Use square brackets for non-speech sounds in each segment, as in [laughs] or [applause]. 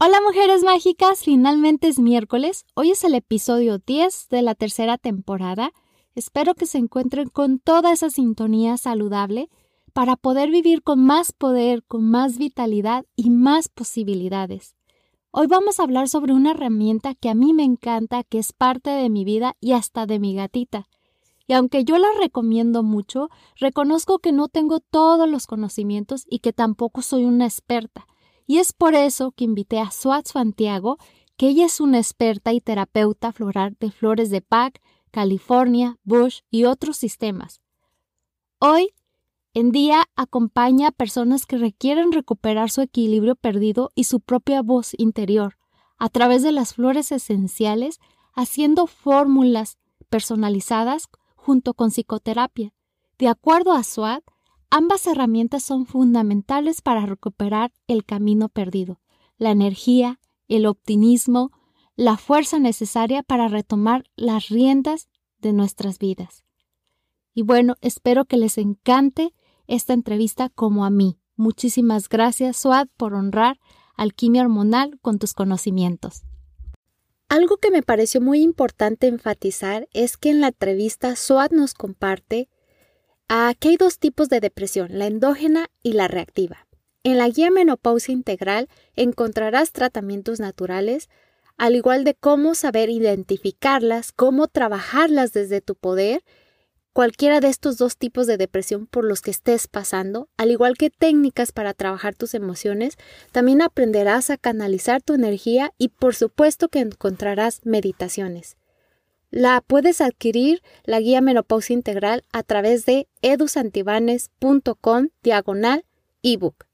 Hola mujeres mágicas, finalmente es miércoles, hoy es el episodio 10 de la tercera temporada. Espero que se encuentren con toda esa sintonía saludable para poder vivir con más poder, con más vitalidad y más posibilidades. Hoy vamos a hablar sobre una herramienta que a mí me encanta, que es parte de mi vida y hasta de mi gatita. Y aunque yo la recomiendo mucho, reconozco que no tengo todos los conocimientos y que tampoco soy una experta. Y es por eso que invité a Suat Santiago, que ella es una experta y terapeuta floral de flores de Pac, California, Bush y otros sistemas. Hoy en día acompaña a personas que requieren recuperar su equilibrio perdido y su propia voz interior a través de las flores esenciales, haciendo fórmulas personalizadas junto con psicoterapia. De acuerdo a SWAT, Ambas herramientas son fundamentales para recuperar el camino perdido, la energía, el optimismo, la fuerza necesaria para retomar las riendas de nuestras vidas. Y bueno, espero que les encante esta entrevista como a mí. Muchísimas gracias, Suad, por honrar alquimia hormonal con tus conocimientos. Algo que me pareció muy importante enfatizar es que en la entrevista Suad nos comparte Aquí hay dos tipos de depresión, la endógena y la reactiva. En la guía menopausia integral encontrarás tratamientos naturales, al igual de cómo saber identificarlas, cómo trabajarlas desde tu poder, cualquiera de estos dos tipos de depresión por los que estés pasando, al igual que técnicas para trabajar tus emociones, también aprenderás a canalizar tu energía y por supuesto que encontrarás meditaciones. La puedes adquirir la guía menopausia integral a través de edusantibanes.com diagonal ebook.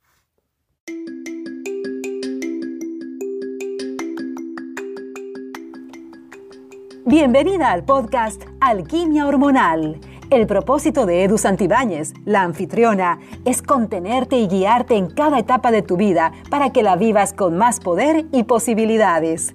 Bienvenida al podcast Alquimia Hormonal. El propósito de Edu Santibáñez, la anfitriona, es contenerte y guiarte en cada etapa de tu vida para que la vivas con más poder y posibilidades.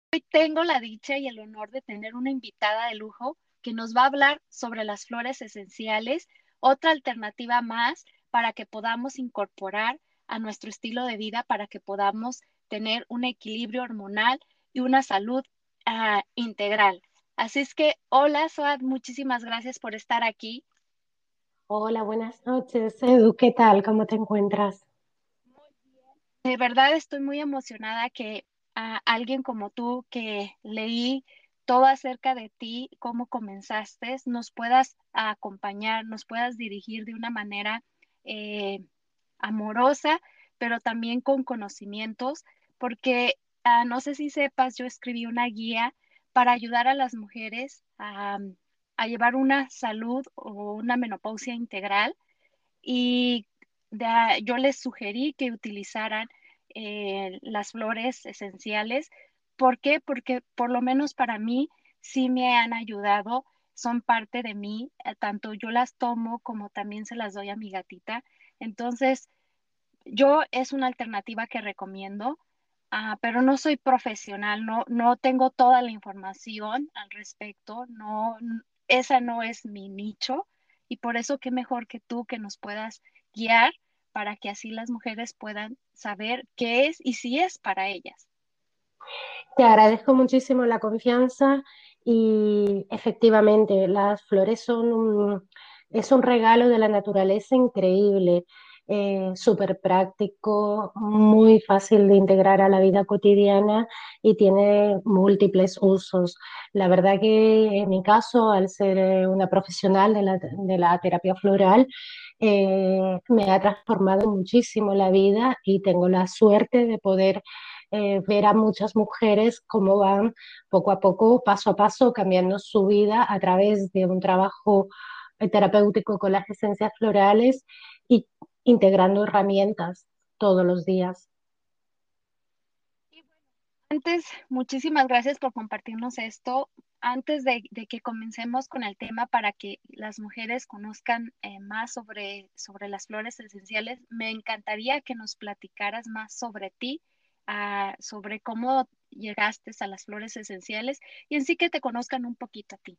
Hoy tengo la dicha y el honor de tener una invitada de lujo que nos va a hablar sobre las flores esenciales, otra alternativa más para que podamos incorporar a nuestro estilo de vida, para que podamos tener un equilibrio hormonal y una salud ah, integral. Así es que, hola, Soad, muchísimas gracias por estar aquí. Hola, buenas noches, Edu, ¿qué tal? ¿Cómo te encuentras? Muy bien. De verdad estoy muy emocionada que a alguien como tú que leí todo acerca de ti, cómo comenzaste, nos puedas acompañar, nos puedas dirigir de una manera eh, amorosa, pero también con conocimientos, porque ah, no sé si sepas, yo escribí una guía para ayudar a las mujeres a, a llevar una salud o una menopausia integral y yo les sugerí que utilizaran eh, las flores esenciales. ¿Por qué? Porque por lo menos para mí sí me han ayudado, son parte de mí, eh, tanto yo las tomo como también se las doy a mi gatita. Entonces, yo es una alternativa que recomiendo, ah, pero no soy profesional, no, no tengo toda la información al respecto, no, esa no es mi nicho y por eso qué mejor que tú que nos puedas guiar para que así las mujeres puedan saber qué es y si es para ellas. Te agradezco muchísimo la confianza y efectivamente las flores son un, es un regalo de la naturaleza increíble, eh, súper práctico, muy fácil de integrar a la vida cotidiana y tiene múltiples usos. La verdad que en mi caso, al ser eh, una profesional de la, de la terapia floral, eh, me ha transformado muchísimo la vida y tengo la suerte de poder eh, ver a muchas mujeres cómo van poco a poco, paso a paso, cambiando su vida a través de un trabajo terapéutico con las esencias florales y integrando herramientas todos los días. Antes, muchísimas gracias por compartirnos esto. Antes de, que comencemos con el tema para que las mujeres conozcan eh, más sobre, sobre las flores esenciales, me encantaría que nos platicaras más sobre ti, ah, sobre cómo llegaste a las flores esenciales y en sí que te conozcan un poquito a ti.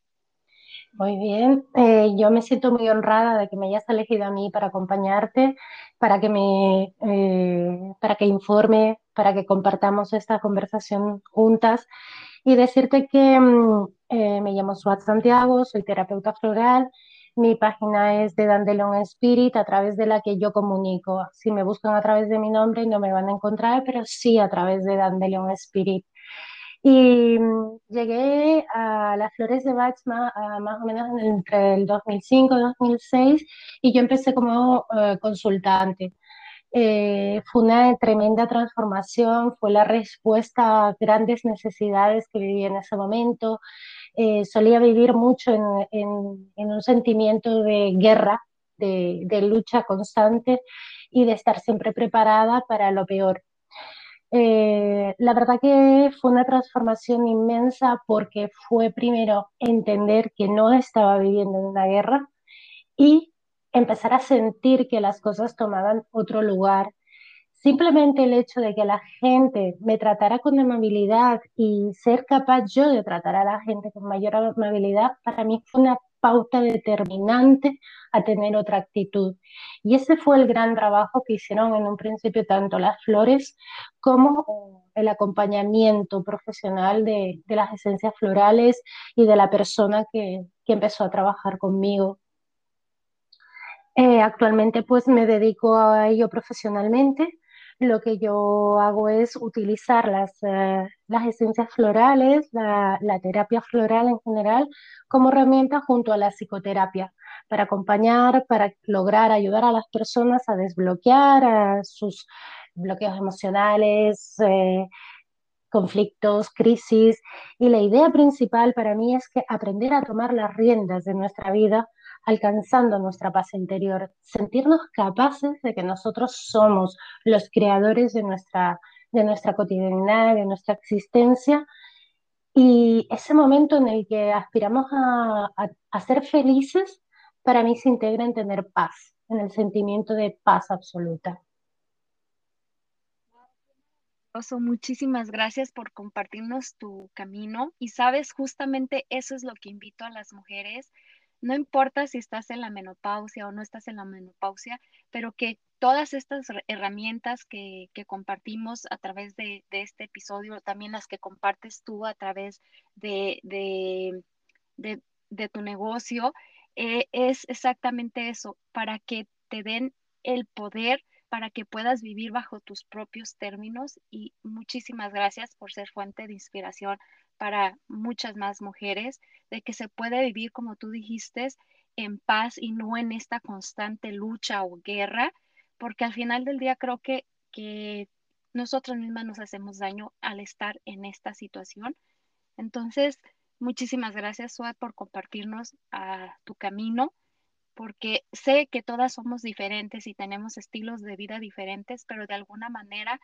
Muy bien, eh, yo me siento muy honrada de que me hayas elegido a mí para acompañarte, para que me, eh, para que informe, para que compartamos esta conversación juntas y decirte que mm, eh, me llamo Suat Santiago, soy terapeuta floral, mi página es de Dandelion Spirit, a través de la que yo comunico. Si me buscan a través de mi nombre no me van a encontrar, pero sí a través de Dandelion Spirit. Y mm, llegué a las flores de Bach más, o menos entre el 2005 y 2006 y yo empecé como eh, consultante. Eh, fue una tremenda transformación, fue la respuesta a grandes necesidades que viví en ese momento. Eh, solía vivir mucho en, en, un sentimiento de guerra, de, de lucha constante y de estar siempre preparada para lo peor. Eh, la verdad que fue una transformación inmensa porque fue primero entender que no estaba viviendo en una guerra y empezar a sentir que las cosas tomaban otro lugar. Simplemente el hecho de que la gente me tratara con amabilidad y ser capaz yo de tratar a la gente con mayor amabilidad, para mí fue una pauta determinante a tener otra actitud. Y ese fue el gran trabajo que hicieron en un principio tanto las flores como el acompañamiento profesional de, las esencias florales y de la persona que, empezó a trabajar conmigo. Eh, actualmente pues me dedico a ello profesionalmente lo que yo hago es utilizar las, eh, las esencias florales, la, terapia floral en general, como herramienta junto a la psicoterapia, para acompañar, para lograr ayudar a las personas a desbloquear sus bloqueos emocionales, eh, conflictos, crisis. Y la idea principal para mí es que aprender a tomar las riendas de nuestra vida alcanzando nuestra paz interior, sentirnos capaces de que nosotros somos los creadores de nuestra, de nuestra cotidianidad, de nuestra existencia. Y ese momento en el que aspiramos a, a ser felices, para mí se integra en tener paz, en el sentimiento de paz absoluta. Muchísimas gracias por compartirnos tu camino y sabes, justamente eso es lo que invito a las mujeres no importa si estás en la menopausia o no estás en la menopausia, pero que todas estas herramientas que, compartimos a través de, este episodio, también las que compartes tú a través de, de, tu negocio, eh, es exactamente eso, para que te den el poder para que puedas vivir bajo tus propios términos. Y muchísimas gracias por ser fuente de inspiración para muchas más mujeres, de que se puede vivir, como tú dijiste, en paz y no en esta constante lucha o guerra, porque al final del día creo que, que nosotras mismas nos hacemos daño al estar en esta situación. Entonces, muchísimas gracias, Suad, por compartirnos a tu camino, porque sé que todas somos diferentes y tenemos estilos de vida diferentes, pero de alguna manera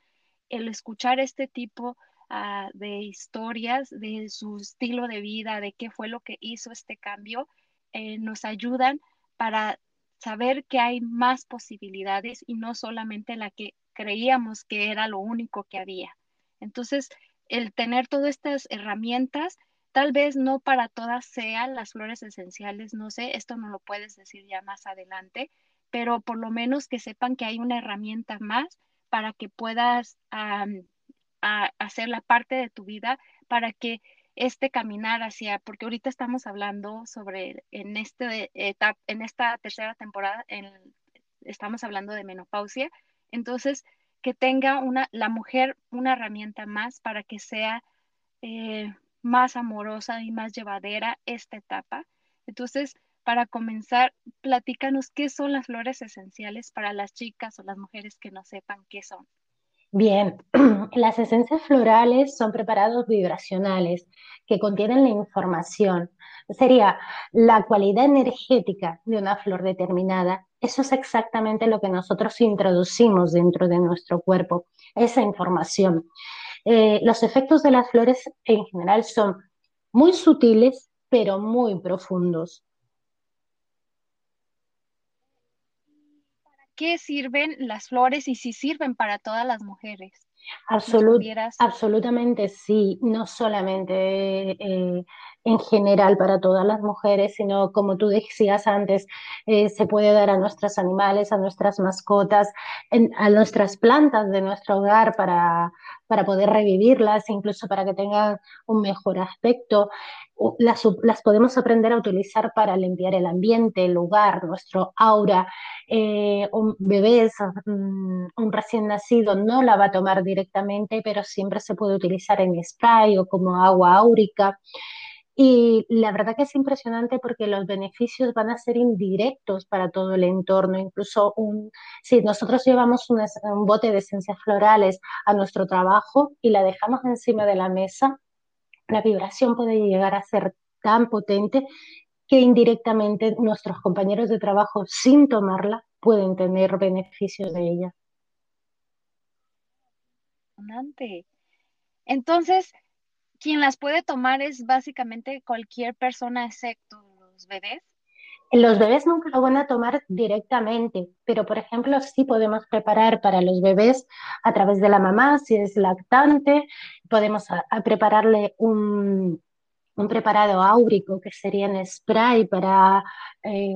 el escuchar este tipo Ah, de historias, de su estilo de vida, de qué fue lo que hizo este cambio, eh, nos ayudan para saber que hay más posibilidades y no solamente la que creíamos que era lo único que había. Entonces, el tener todas estas herramientas, tal vez no para todas sean las flores esenciales, no sé, esto no lo puedes decir ya más adelante, pero por lo menos que sepan que hay una herramienta más para que puedas a hacer la parte de tu vida para que este caminar hacia, porque ahorita estamos hablando sobre, en, este en esta tercera temporada, estamos hablando de menopausia, entonces que tenga una, la mujer una herramienta más para que sea eh, más amorosa y más llevadera esta etapa. Entonces, para comenzar, platícanos qué son las flores esenciales para las chicas o las mujeres que no sepan qué son. Bien, [clears throat] las esencias florales son preparados vibracionales que contienen la información. Sería la cualidad energética de una flor determinada. Eso es exactamente lo que nosotros introducimos dentro de nuestro cuerpo, esa información. Eh, los efectos de las flores en general son muy sutiles, pero muy profundos. Qué sirven las flores y si sirven para todas las mujeres? absolutamente sí, no solamente eh, en general para todas las mujeres, sino como tú decías antes, eh, se puede dar a nuestros animales, a nuestras mascotas, a nuestras plantas de nuestro hogar para, para poder revivirlas, incluso para que tengan un mejor aspecto. Las, las, podemos aprender a utilizar para limpiar el ambiente, el lugar, nuestro aura. Eh, un bebé, mm, un recién nacido, no la va a tomar directamente, pero siempre se puede utilizar en spray o como agua áurica. Y la verdad que es impresionante porque los beneficios van a ser indirectos para todo el entorno. Incluso un, si nosotros llevamos un, bote de esencias florales a nuestro trabajo y la dejamos encima de la mesa, la vibración puede llegar a ser tan potente que indirectamente nuestros compañeros de trabajo, sin tomarla, pueden tener beneficios de ella. Entonces, quien las puede tomar es básicamente cualquier persona excepto los bebés. Los bebés nunca lo van a tomar directamente, pero por ejemplo sí podemos preparar para los bebés a través de la mamá, si es lactante, podemos prepararle un, un, preparado áurico que sería en spray para eh,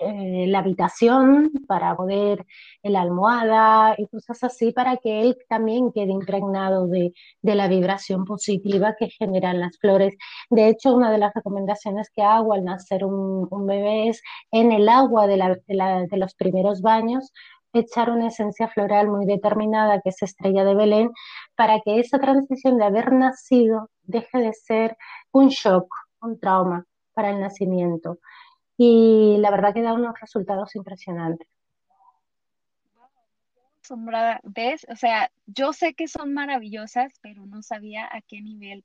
eh, la habitación para poder la almohada y cosas así para que él también quede impregnado de, de, la vibración positiva que generan las flores. De hecho, una de las recomendaciones que hago al nacer un, un bebé es en el agua de, la, de los primeros baños echar una esencia floral muy determinada que es estrella de Belén para que esa transición de haber nacido deje de ser un shock, un trauma para el nacimiento y la verdad que da unos resultados impresionantes. Asombrada, ¿ves? O sea, yo sé que son maravillosas, pero no sabía a qué nivel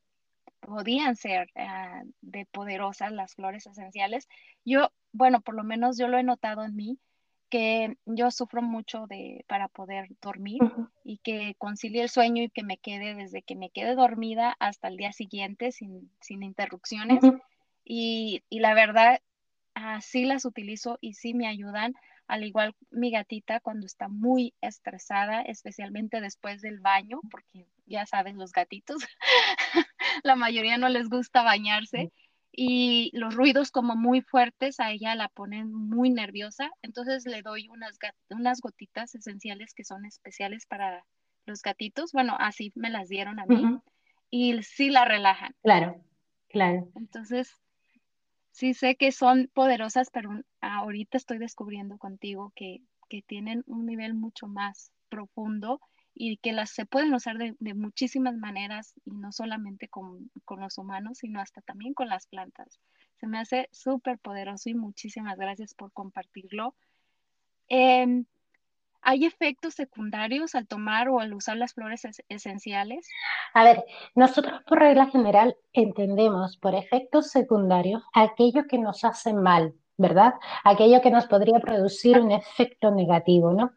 podían ser ah, de poderosas las flores esenciales. Yo, bueno, por lo menos yo lo he notado en mí, que yo sufro mucho de para poder dormir y que concilie el sueño y que me quede desde que me quede dormida hasta el día siguiente sin, sin interrupciones. y, y, la verdad, sí las utilizo y sí me ayudan, al igual mi gatita cuando está muy estresada, especialmente después del baño, porque ya saben, los gatitos, [laughs] la mayoría no les gusta bañarse y los ruidos como muy fuertes a ella la ponen muy nerviosa, entonces le doy unas, unas gotitas esenciales que son especiales para los gatitos, bueno, así me las dieron a mí y sí la relajan. Claro, claro. Entonces, sí sé que son poderosas, pero ahorita estoy descubriendo contigo que, tienen un nivel mucho más profundo y que las se pueden usar de, muchísimas maneras y no solamente con, los humanos, sino hasta también con las plantas. Se me hace súper poderoso y muchísimas gracias por compartirlo. Em, ¿Hay efectos secundarios al tomar o al usar las flores esenciales? A ver, nosotros por regla general entendemos por efectos secundarios aquello que nos hace mal, ¿verdad? Aquello que nos podría producir un efecto negativo, ¿no?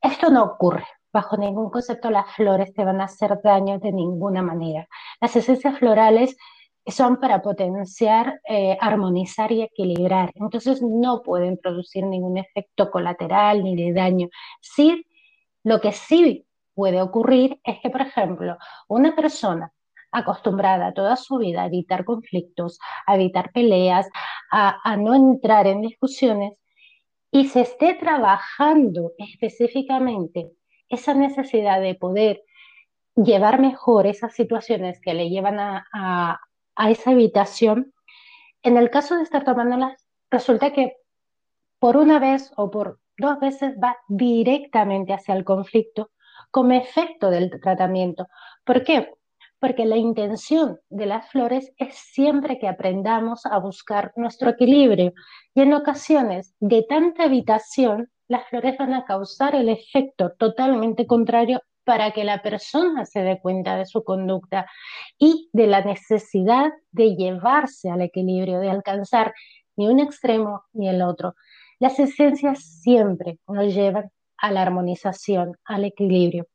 Esto no ocurre. Bajo ningún concepto las flores te van a hacer daño de ninguna manera. Las esencias florales son para potenciar, eh, armonizar y equilibrar. Entonces no pueden producir ningún efecto colateral ni de daño. Sí, lo que sí puede ocurrir es que, por ejemplo, una persona acostumbrada toda su vida a evitar conflictos, a evitar peleas, a, no entrar en discusiones, y se esté trabajando específicamente esa necesidad de poder llevar mejor esas situaciones que le llevan a esa evitación, en el caso de estar tomándolas, resulta que por una vez o por dos veces va directamente hacia el conflicto como efecto del tratamiento. ¿Por qué? Porque la intención de las flores es siempre que aprendamos a buscar nuestro equilibrio y en ocasiones de tanta evitación, las flores van a causar el efecto totalmente contrario para que la persona se dé cuenta de su conducta y de la necesidad de llevarse al equilibrio, de alcanzar ni un extremo ni el otro. Las esencias siempre nos llevan a la armonización, al equilibrio.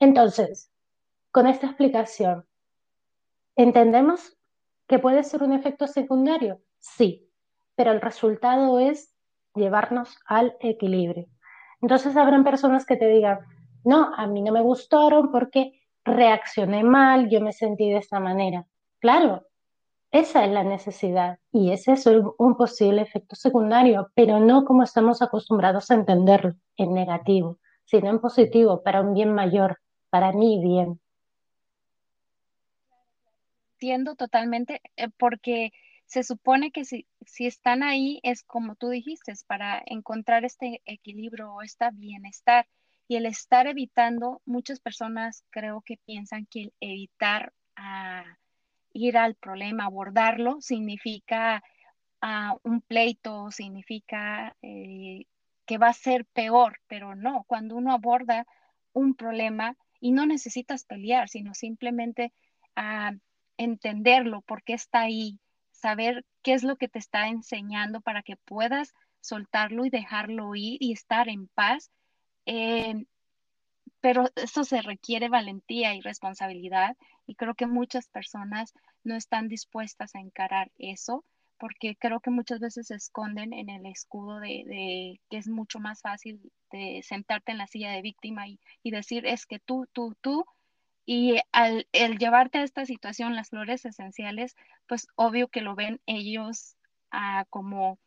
Entonces, con esta explicación, ¿entendemos que puede ser un efecto secundario? Sí, pero el resultado es llevarnos al equilibrio. Entonces habrán personas que te digan, no, a mí no me gustaron porque reaccioné mal, yo me sentí de esta manera. Claro, esa es la necesidad y ese es un posible efecto secundario, pero no como estamos acostumbrados a entenderlo, en negativo, sino en positivo, para un bien mayor, para mí bien. Entiendo totalmente, eh, porque se supone que si, si están ahí es como tú dijiste, para encontrar este equilibrio o este bienestar. Y el estar evitando, muchas personas creo que piensan que el evitar ah, ir al problema, abordarlo, significa ah, un pleito, significa eh, que va a ser peor, pero no, cuando uno aborda un problema y no necesitas pelear, sino simplemente ah, entenderlo, por qué está ahí, saber qué es lo que te está enseñando para que puedas soltarlo y dejarlo ir y estar en paz. Eh, pero eso se requiere valentía y responsabilidad y creo que muchas personas no están dispuestas a encarar eso porque creo que muchas veces se esconden en el escudo de, que es mucho más fácil de sentarte en la silla de víctima y, decir es que tú, tú, tú, y al llevarte a esta situación las flores esenciales, pues obvio que lo ven ellos ah, como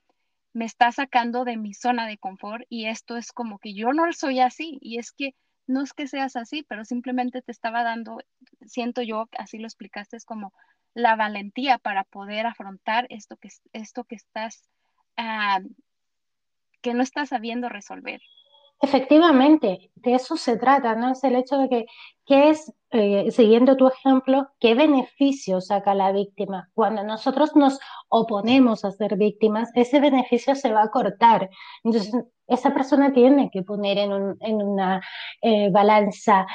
me está sacando de mi zona de confort y esto es como que yo no soy así y es que no es que seas así, pero simplemente te estaba dando, siento yo, así lo explicaste, es como la valentía para poder afrontar esto que, esto que estás, ah, que no estás sabiendo resolver. Efectivamente, de eso se trata, ¿no? Es el hecho de que, ¿qué es, eh, siguiendo tu ejemplo, qué beneficio saca la víctima? Cuando nosotros nos oponemos a ser víctimas, ese beneficio se va a cortar. Entonces, esa persona tiene que poner en, una eh, balanza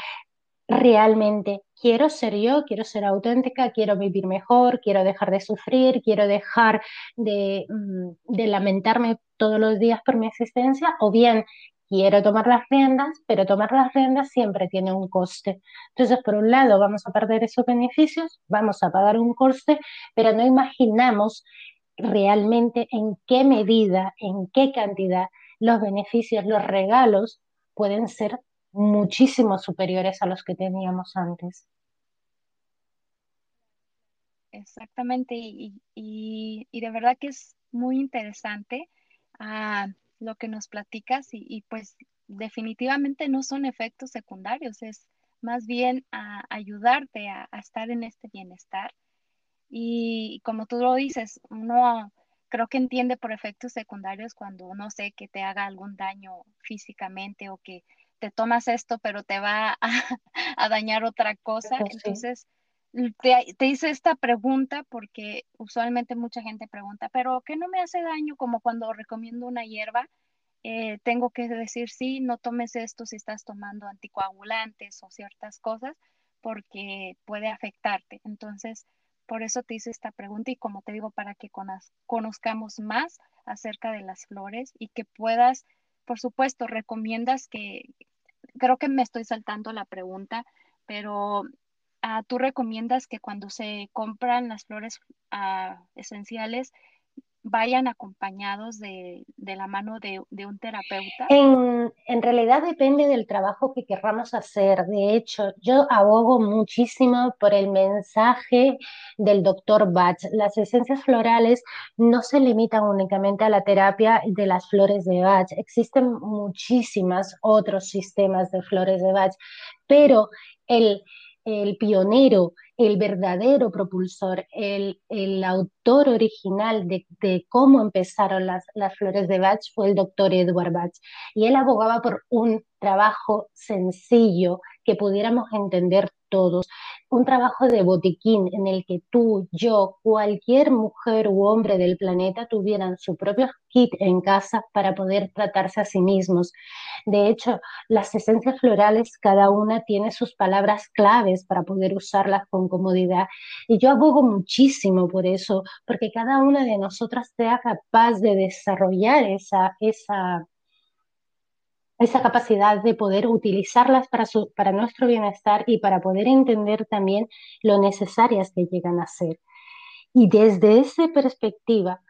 realmente, quiero ser yo, quiero ser auténtica, quiero vivir mejor, quiero dejar de sufrir, quiero dejar de, mm, de lamentarme todos los días por mi existencia, o bien quiero tomar las riendas, pero tomar las riendas siempre tiene un coste. Entonces, por un lado, vamos a perder esos beneficios, vamos a pagar un coste, pero no imaginamos realmente en qué medida, en qué cantidad los beneficios, los regalos pueden ser muchísimo superiores a los que teníamos antes. Exactamente, y, y, de verdad que es muy interesante. Ah, lo que nos platicas y, pues definitivamente no son efectos secundarios, es más bien a ayudarte a, estar en este bienestar. Y, como tú lo dices, uno creo que entiende por efectos secundarios cuando no sé que te haga algún daño físicamente o que te tomas esto pero te va [laughs] a, dañar otra cosa. Entonces, te, hice esta pregunta porque usualmente mucha gente pregunta, pero ¿qué no me hace daño como cuando recomiendo una hierba? Eh, tengo que decir, sí, no tomes esto si estás tomando anticoagulantes o ciertas cosas porque puede afectarte. Entonces, por eso te hice esta pregunta y como te digo, para que conozcamos más acerca de las flores y que puedas, por supuesto, recomiendas que, creo que me estoy saltando la pregunta, pero Ah, tú recomiendas que cuando se compran las flores ah, esenciales vayan acompañados de, la mano de, un terapeuta? En, en, realidad depende del trabajo que querramos hacer. De hecho, yo abogo muchísimo por el mensaje del doctor Bach. Las esencias florales no se limitan únicamente a la terapia de las flores de Bach. Existen muchísimos otros sistemas de flores de Bach, pero el el pionero, el verdadero propulsor, el, autor original de, cómo empezaron las, las, flores de Bach fue el doctor Edward Bach. Y él abogaba por un trabajo sencillo que pudiéramos entender todos un trabajo de botiquín en el que tú, yo, cualquier mujer u hombre del planeta tuvieran su propio kit en casa para poder tratarse a sí mismos. De hecho, las esencias florales, cada una tiene sus palabras claves para poder usarlas con comodidad. Y yo abogo muchísimo por eso, porque cada una de nosotras sea capaz de desarrollar esa, esa esa capacidad de poder utilizarlas para, para nuestro bienestar y para poder entender también lo necesarias que llegan a ser. Y desde esa perspectiva,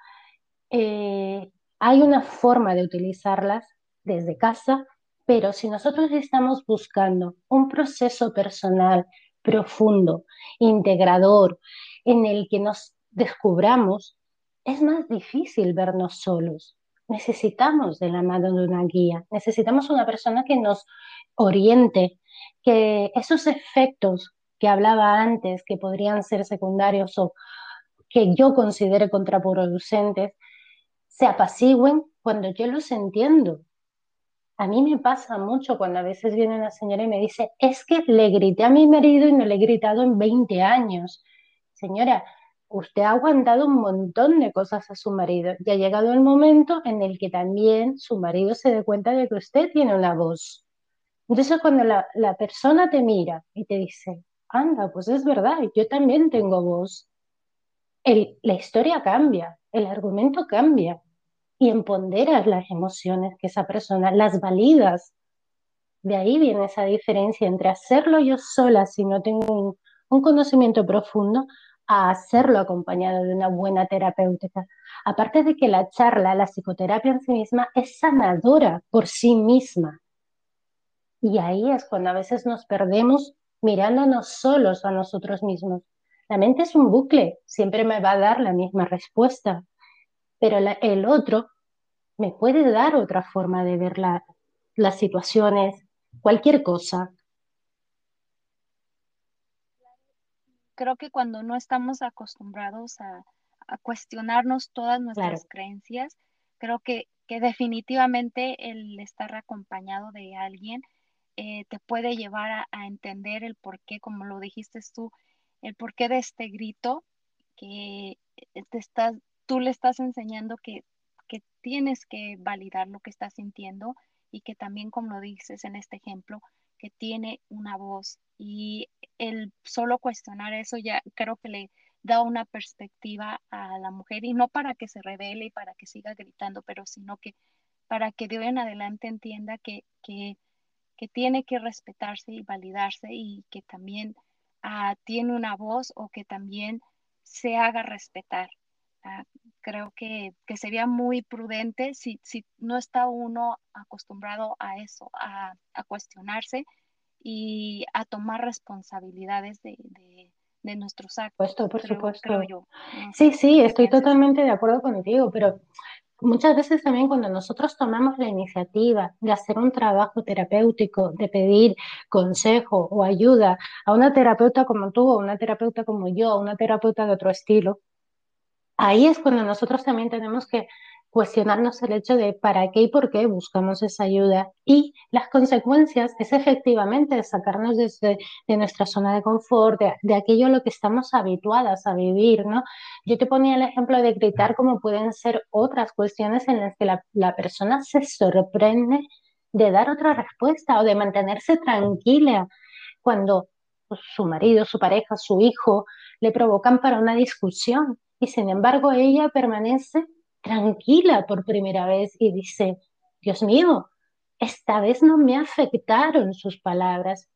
eh, hay una forma de utilizarlas desde casa, pero si nosotros estamos buscando un proceso personal profundo, integrador, en el que nos descubramos, es más difícil vernos solos. Necesitamos de la mano de una guía, necesitamos una persona que nos oriente, que esos efectos que hablaba antes, que podrían ser secundarios o que yo considere contraproducentes, se apacigüen cuando yo los entiendo. A mí me pasa mucho cuando a veces viene una señora y me dice, es que le grité a mi marido y no le he gritado en 20 años. Señora, usted ha aguantado un montón de cosas a su marido y ha llegado el momento en el que también su marido se dé cuenta de que usted tiene una voz. Entonces cuando la, persona te mira y te dice, anda, pues es verdad, yo también tengo voz, la historia cambia, el argumento cambia y empoderas las emociones que esa persona, las validas. De ahí viene esa diferencia entre hacerlo yo sola si no tengo un conocimiento profundo a hacerlo acompañado de una buena terapéutica. Aparte de que la charla, la psicoterapia en sí misma es sanadora por sí misma. Y ahí es cuando a veces nos perdemos mirándonos solos a nosotros mismos. La mente es un bucle, siempre me va a dar la misma respuesta, pero el otro me puede dar otra forma de ver las situaciones, cualquier cosa. Creo que cuando no estamos acostumbrados a, cuestionarnos todas nuestras creencias, creo que, que, definitivamente el estar acompañado de alguien eh, te puede llevar a, entender el porqué, como lo dijiste tú, el porqué de este grito que te estás, tú le estás enseñando que, que tienes que validar lo que estás sintiendo y que también, como lo dices en este ejemplo, que tiene una voz y el solo cuestionar eso ya creo que le da una perspectiva a la mujer y no para que se revele y para que siga gritando, pero sino que para que de hoy en adelante entienda que, que, tiene que respetarse y validarse y que también ah, tiene una voz o que también se haga respetar. Creo que, sería muy prudente si, si no está uno acostumbrado a eso, a, cuestionarse y a tomar responsabilidades de, nuestros actos. por supuesto. sí, sí, estoy totalmente de acuerdo contigo, pero muchas veces también cuando nosotros tomamos la iniciativa de hacer un trabajo terapéutico, de pedir consejo o ayuda a una terapeuta como tú, a una terapeuta como yo, a una terapeuta de otro estilo, ahí es cuando nosotros también tenemos que cuestionarnos el hecho de para qué y por qué buscamos esa ayuda. Y las consecuencias es efectivamente sacarnos de, nuestra zona de confort, de, aquello a lo que estamos habituadas a vivir, ¿no? Yo te ponía el ejemplo de gritar como pueden ser otras cuestiones en las que la, persona se sorprende de dar otra respuesta o de mantenerse tranquila cuando pues, su marido, su pareja, su hijo le provocan para una discusión y sin embargo ella permanece tranquila por primera vez y dice, Dios mío, esta vez no me afectaron sus palabras,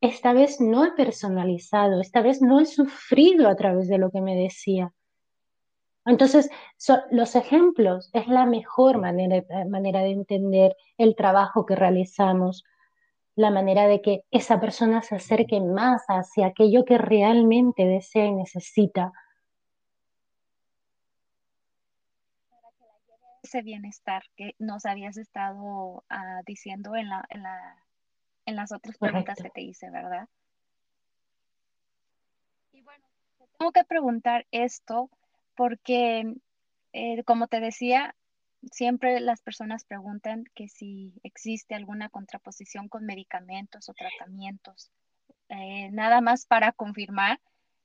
esta vez no he personalizado, esta vez no he sufrido a través de lo que me decía. Entonces, los ejemplos es la mejor manera, manera de entender el trabajo que realizamos, la manera de que esa persona se acerque más hacia aquello que realmente desea y necesita ese bienestar que nos habías estado ah, diciendo en, la, en, la, en las otras preguntas que te hice, ¿verdad? Y bueno, tengo que preguntar esto porque, eh, como te decía, siempre las personas preguntan que si existe alguna contraposición con medicamentos o tratamientos. Eh, nada más para confirmar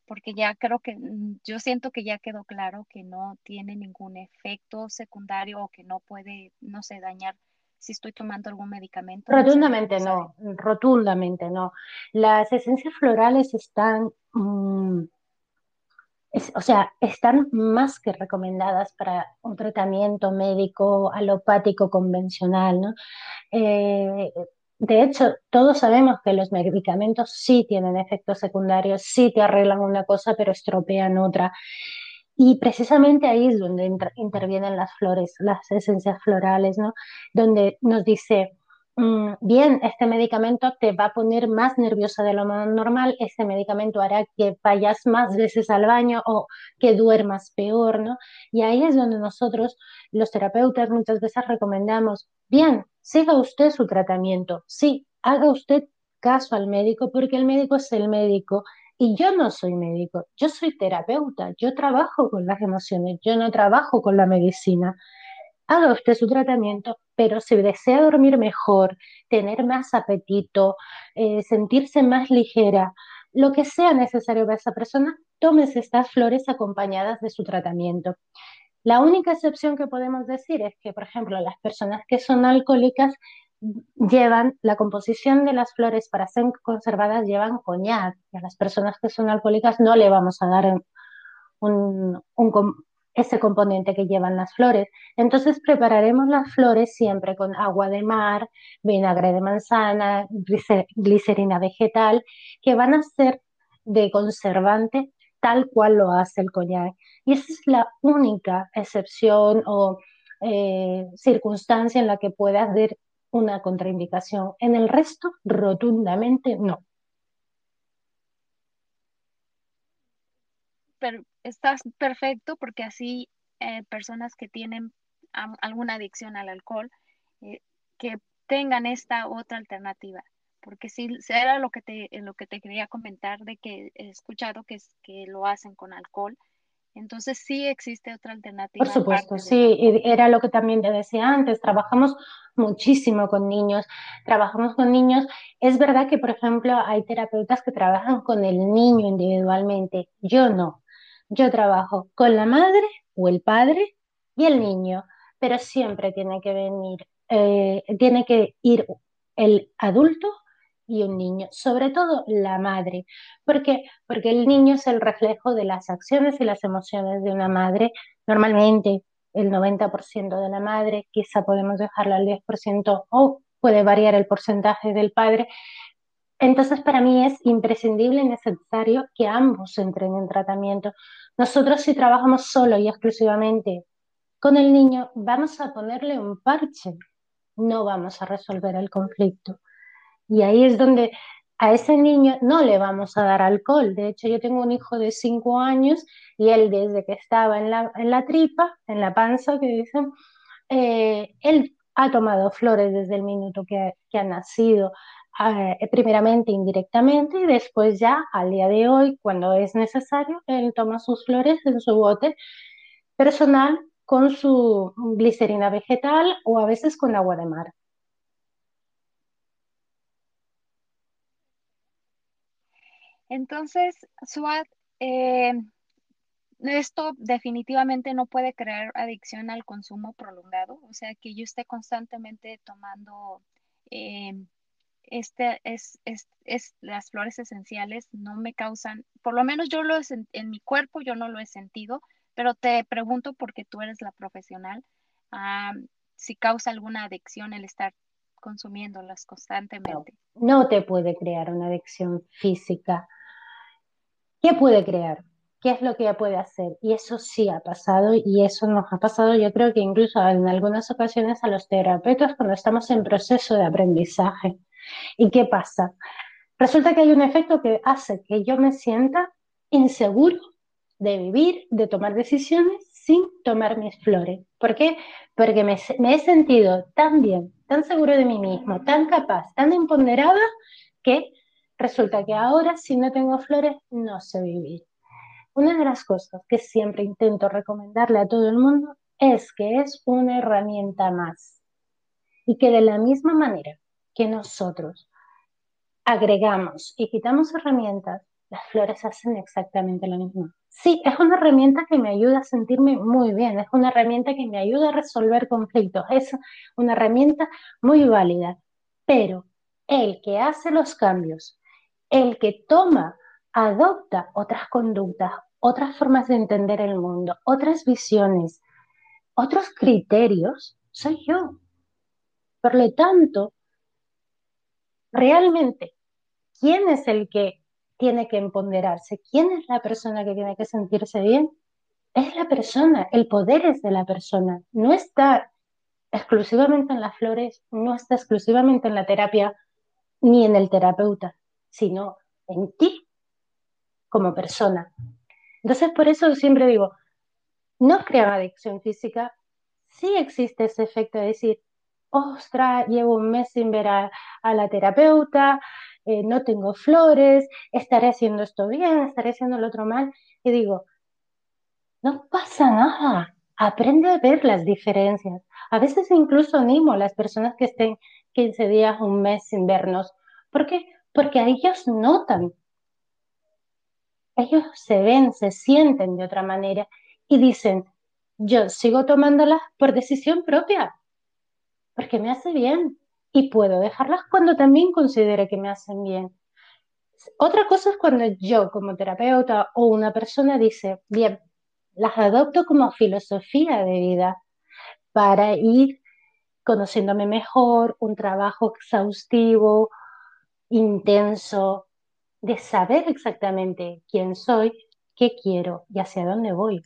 porque ya creo que mm, yo siento que ya quedó claro que no tiene ningún efecto secundario o que no puede, no sé, dañar si estoy tomando algún medicamento. Rotundamente no, rotundamente no. Las esencias florales están, mm, o sea, están más que recomendadas para un tratamiento médico alopático convencional, ¿no? Eh, de hecho, todos sabemos que los medicamentos sí tienen efectos secundarios, sí te arreglan una cosa, pero estropean otra. Y precisamente ahí es donde intervienen las flores, las esencias florales, ¿no? Donde nos dice, bien, este medicamento te va a poner más nerviosa de lo normal, este medicamento hará que vayas más veces al baño o que duermas peor, ¿no? Y ahí es donde nosotros, los terapeutas, muchas veces recomendamos, bien, siga usted su tratamiento, sí, haga usted caso al médico porque el médico es el médico y yo no soy médico, yo soy terapeuta, yo trabajo con las emociones, yo no trabajo con la medicina usted su tratamiento, pero si desea dormir mejor, tener más apetito, eh, sentirse más ligera, lo que sea necesario para esa persona, tómese estas flores acompañadas de su tratamiento. La única excepción que podemos decir es que, por ejemplo, las personas que son alcohólicas llevan la composición de las flores para ser conservadas llevan coñac. Y a las personas que son alcohólicas no le vamos a dar un, ese componente que llevan las flores. Entonces prepararemos las flores siempre con agua de mar, vinagre de manzana, glicerina vegetal, que van a ser de conservante tal cual lo hace el coñac. Y esa es la única excepción o eh, circunstancia en la que pueda haber una contraindicación. En el resto, rotundamente no. Estás perfecto porque así eh, personas que tienen alguna adicción al alcohol, eh, que tengan esta otra alternativa. Porque si era lo que te, lo que te quería comentar de que he escuchado que, que lo hacen con alcohol. Entonces sí existe otra alternativa. Por supuesto, sí, era lo que también te decía antes, trabajamos muchísimo con niños, trabajamos con niños. Es verdad que, por ejemplo, hay terapeutas que trabajan con el niño individualmente, yo no. Yo trabajo con la madre o el padre y el niño, pero siempre tiene que venir, eh, tiene que ir el adulto y un niño, sobre todo la madre. ¿Por qué? Porque el niño es el reflejo de las acciones y las emociones de una madre. Normalmente el 90% de la madre, quizá podemos dejarla al 10% o puede variar el porcentaje del padre, entonces, para mí es imprescindible y necesario que ambos entren en tratamiento. Nosotros si trabajamos solo y exclusivamente con el niño, vamos a ponerle un parche, no vamos a resolver el conflicto. Y ahí es donde a ese niño no le vamos a dar alcohol. De hecho, yo tengo un hijo de cinco años y él desde que estaba en la, tripa, en la panza, que dicen, eh, él ha tomado flores desde el minuto que ha nacido. Eh, primeramente indirectamente y después ya al día de hoy, cuando es necesario, él toma sus flores en su bote personal con su glicerina vegetal o a veces con agua de mar. Entonces, Suat, eh, esto definitivamente no puede crear adicción al consumo prolongado, o sea, que yo esté constantemente tomando eh, este es, es, las flores esenciales no me causan, por lo menos yo lo en, en mi cuerpo yo no lo he sentido, pero te pregunto porque tú eres la profesional, ah, si causa alguna adicción el estar consumiéndolas constantemente. No, te puede crear una adicción física. ¿Qué puede crear? ¿Qué es lo que puede hacer? Y eso sí ha pasado y eso nos ha pasado yo creo que incluso en algunas ocasiones a los terapeutas cuando estamos en proceso de aprendizaje. ¿Y qué pasa? Resulta que hay un efecto que hace que yo me sienta inseguro de vivir, de tomar decisiones sin tomar mis flores. ¿Por qué? Porque me, he sentido tan bien, tan seguro de mí mismo, tan capaz, tan empoderada, que resulta que ahora si no tengo flores no sé vivir. Una de las cosas que siempre intento recomendarle a todo el mundo es que es una herramienta más y que de la misma manera que nosotros agregamos y quitamos herramientas, las flores hacen exactamente lo mismo. Sí, es una herramienta que me ayuda a sentirme muy bien, es una herramienta que me ayuda a resolver conflictos, es una herramienta muy válida, pero el que hace los cambios, el que toma, adopta otras conductas, otras formas de entender el mundo, otras visiones, otros criterios, soy yo. Por lo tanto, realmente, ¿quién es el que tiene que empoderarse? ¿Quién es la persona que tiene que sentirse bien? Es la persona, el poder es de la persona, no está exclusivamente en las flores, no está exclusivamente en la terapia ni en el terapeuta, sino en ti como persona. Entonces, por eso siempre digo, no crean adicción física, sí existe ese efecto de decir, ostras, llevo un mes sin ver a, la terapeuta, eh, no tengo flores, estaré haciendo esto bien, estaré haciendo lo otro mal. Y digo, no pasa nada, aprende a ver las diferencias. A veces incluso animo a las personas que estén 15 días, un mes sin vernos. ¿Por qué? Porque a ellos notan. Ellos se ven, se sienten de otra manera y dicen, yo sigo tomándolas por decisión propia, porque me hace bien y puedo dejarlas cuando también considere que me hacen bien. Otra cosa es cuando yo como terapeuta o una persona dice, bien, las adopto como filosofía de vida para ir conociéndome mejor, un trabajo exhaustivo, intenso, de saber exactamente quién soy, qué quiero y hacia dónde voy.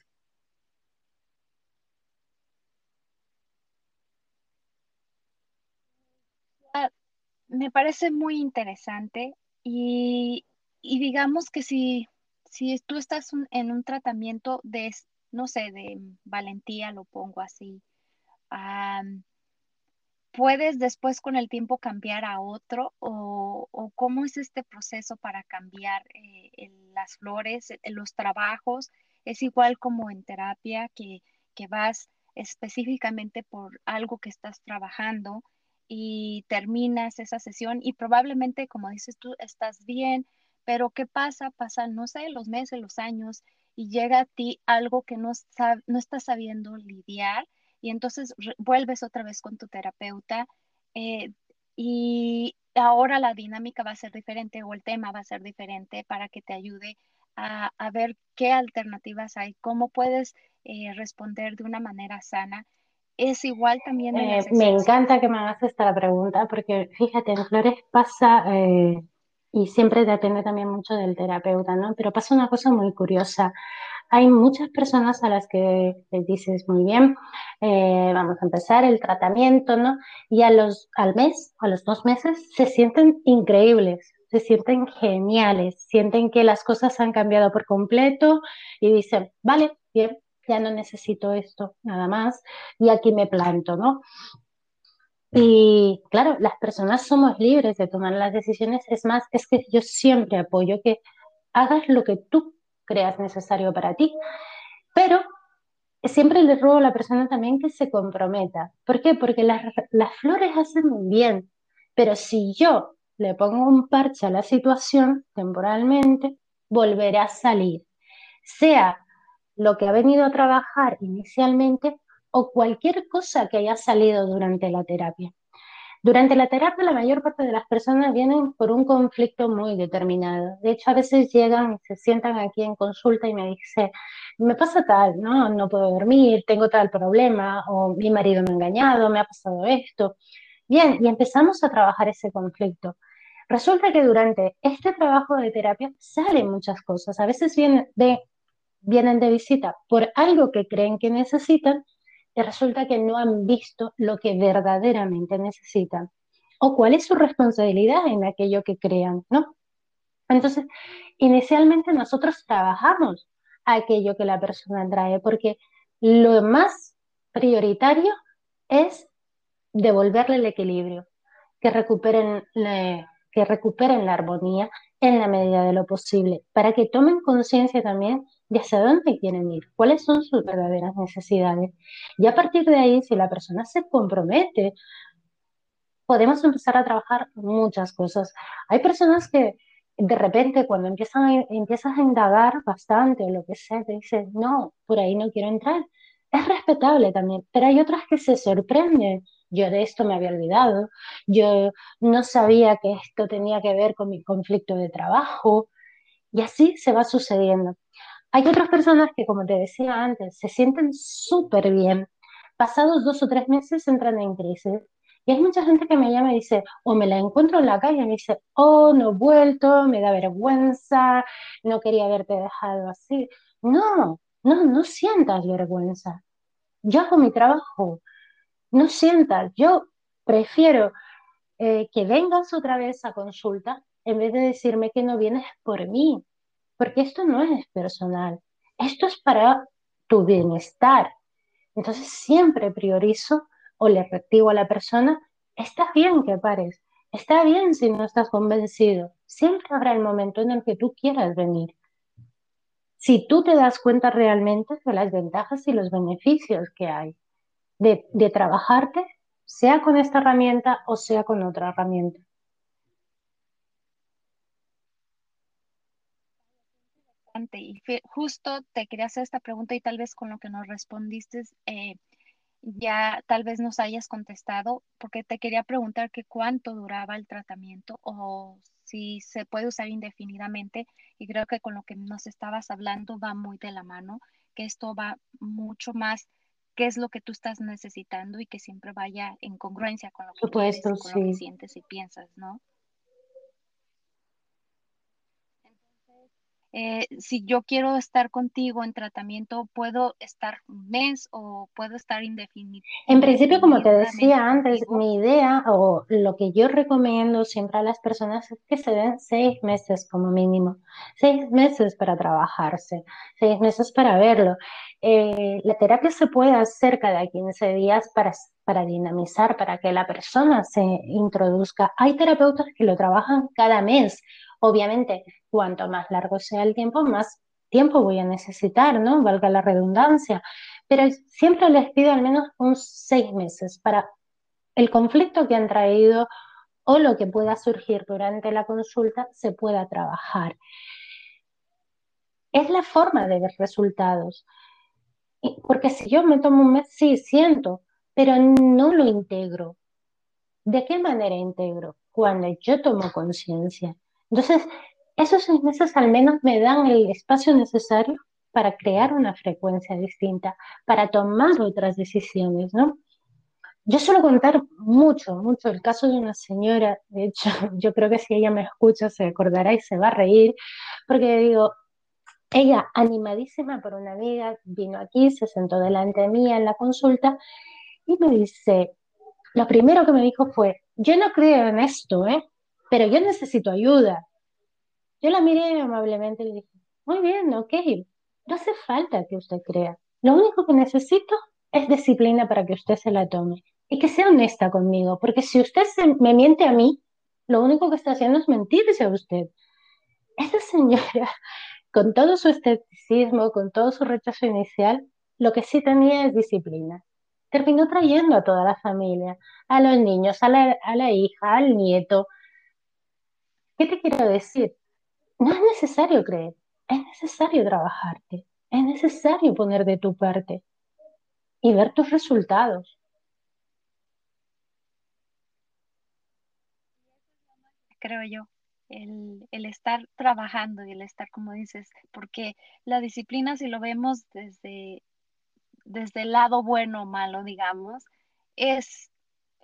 Ah, me parece muy interesante y, digamos que si, si tú estás en un tratamiento de, no sé, de valentía, lo pongo así, ¿puedes después con el tiempo cambiar a otro o, cómo es este proceso para cambiar eh, las flores, eh, los trabajos? ¿Es igual como en terapia que, que vas específicamente por algo que estás trabajando y terminas esa sesión y probablemente, como dices tú, estás bien, pero ¿qué pasa? Pasan, no sé, los meses, los años y llega a ti algo que no, no estás sabiendo lidiar y entonces vuelves otra vez con tu terapeuta eh, y ahora la dinámica va a ser diferente o el tema va a ser diferente para que te ayude a, ver qué alternativas hay, cómo puedes eh, responder de una manera sana. Es igual también. Eh, me encanta que me hagas esta pregunta porque fíjate, en Flores pasa, y siempre depende también mucho del terapeuta, ¿no? Pero pasa una cosa muy curiosa hay muchas personas a las que les dices, muy bien, eh, vamos a empezar el tratamiento, ¿no? Y a los, al mes, a los dos meses, se sienten increíbles, se sienten geniales, sienten que las cosas han cambiado por completo y dicen, vale, bien, ya no necesito esto, nada más, y aquí me planto, ¿no? Y claro, las personas somos libres de tomar las decisiones. Es más, es que yo siempre apoyo que hagas lo que tú creas necesario para ti. Pero siempre le ruego a la persona también que se comprometa. ¿Por qué? Porque las, las flores hacen bien, pero si yo le pongo un parche a la situación temporalmente, volverá a salir. Sea lo que ha venido a trabajar inicialmente o cualquier cosa que haya salido durante la terapia. Durante la terapia, la mayor parte de las personas vienen por un conflicto muy determinado. De hecho, a veces llegan y se sientan aquí en consulta y me dicen, me pasa tal, ¿no? No puedo dormir, tengo tal problema, o mi marido me ha engañado, me ha pasado esto. Bien, y empezamos a trabajar ese conflicto. Resulta que durante este trabajo de terapia salen muchas cosas. A veces vienen de, vienen de visita por algo que creen que necesitan y resulta que no han visto lo que verdaderamente necesitan o cuál es su responsabilidad en aquello que crean, ¿no? Entonces, inicialmente nosotros trabajamos aquello que la persona trae porque lo más prioritario es devolverle el equilibrio, que recuperen, que recuperen la armonía en la medida de lo posible, para que tomen conciencia también de hacia dónde quieren ir, cuáles son sus verdaderas necesidades. Y a partir de ahí, si la persona se compromete, podemos empezar a trabajar muchas cosas. Hay personas que de repente cuando empiezan a, empiezas a indagar bastante o lo que sea, te dicen, no, por ahí no quiero entrar. Es respetable también, pero hay otras que se sorprenden. Yo de esto me había olvidado, yo no sabía que esto tenía que ver con mi conflicto de trabajo y así se va sucediendo. Hay otras personas que, como te decía antes, se sienten súper bien. Pasados dos o tres meses entran en crisis. Y hay mucha gente que me llama y dice, o me la encuentro en la calle y me dice, oh, no he vuelto, me da vergüenza, no quería haberte dejado así. No, no, no sientas vergüenza. Yo hago mi trabajo. No sientas. Yo prefiero eh, que vengas otra vez a consulta en vez de decirme que no vienes por mí, porque esto no es personal, esto es para tu bienestar. Entonces siempre priorizo o le reactivo a la persona, está bien que pares, está bien si no estás convencido, siempre habrá el momento en el que tú quieras venir. Si tú te das cuenta realmente de las ventajas y los beneficios que hay de, de trabajarte, sea con esta herramienta o sea con otra herramienta. Y justo te quería hacer esta pregunta y tal vez con lo que nos respondiste eh, ya tal vez nos hayas contestado, porque te quería preguntar que cuánto duraba el tratamiento o si se puede usar indefinidamente y creo que con lo que nos estabas hablando va muy de la mano, que esto va mucho más qué es lo que tú estás necesitando y que siempre vaya en congruencia con lo que, Supuesto, con lo que sientes y piensas, ¿no? Eh, si yo quiero estar contigo en tratamiento, ¿puedo estar un mes o puedo estar indefinido? En principio, como te decía antes, mi idea o lo que yo recomiendo siempre a las personas es que se den seis meses como mínimo, seis meses para trabajarse, seis meses para verlo. Eh, la terapia se puede hacer cada 15 días para, para dinamizar, para que la persona se introduzca. Hay terapeutas que lo trabajan cada mes Obviamente, cuanto más largo sea el tiempo, más tiempo voy a necesitar, ¿no? Valga la redundancia. Pero siempre les pido al menos unos seis meses para el conflicto que han traído o lo que pueda surgir durante la consulta se pueda trabajar. Es la forma de ver resultados. Porque si yo me tomo un mes, sí, siento, pero no lo integro. ¿De qué manera integro? Cuando yo tomo conciencia. Entonces, esos seis meses al menos me dan el espacio necesario para crear una frecuencia distinta, para tomar otras decisiones, ¿no? Yo suelo contar mucho, mucho el caso de una señora, de hecho, [laughs] yo creo que si ella me escucha se acordará y se va a reír, porque digo, ella animadísima por una amiga, vino aquí, se sentó delante de mí en la consulta y me dice, lo primero que me dijo fue, yo no creo en esto, ¿eh? Pero yo necesito ayuda. Yo la miré amablemente y le dije, muy bien, ok, no hace falta que usted crea. Lo único que necesito es disciplina para que usted se la tome y que sea honesta conmigo, porque si usted me miente a mí, lo único que está haciendo es mentirse a usted. Esta señora, [laughs] con todo su escepticismo, con todo su rechazo inicial, lo que sí tenía es disciplina. Terminó trayendo a toda la familia, a los niños, a la hija, al nieto, ¿Qué te quiero decir? No es necesario creer, es necesario trabajarte, es necesario poner de tu parte y ver tus resultados. Creo yo, el, el, estar trabajando y el estar, como dices, porque la disciplina, si lo vemos desde, desde el lado bueno o malo, digamos, es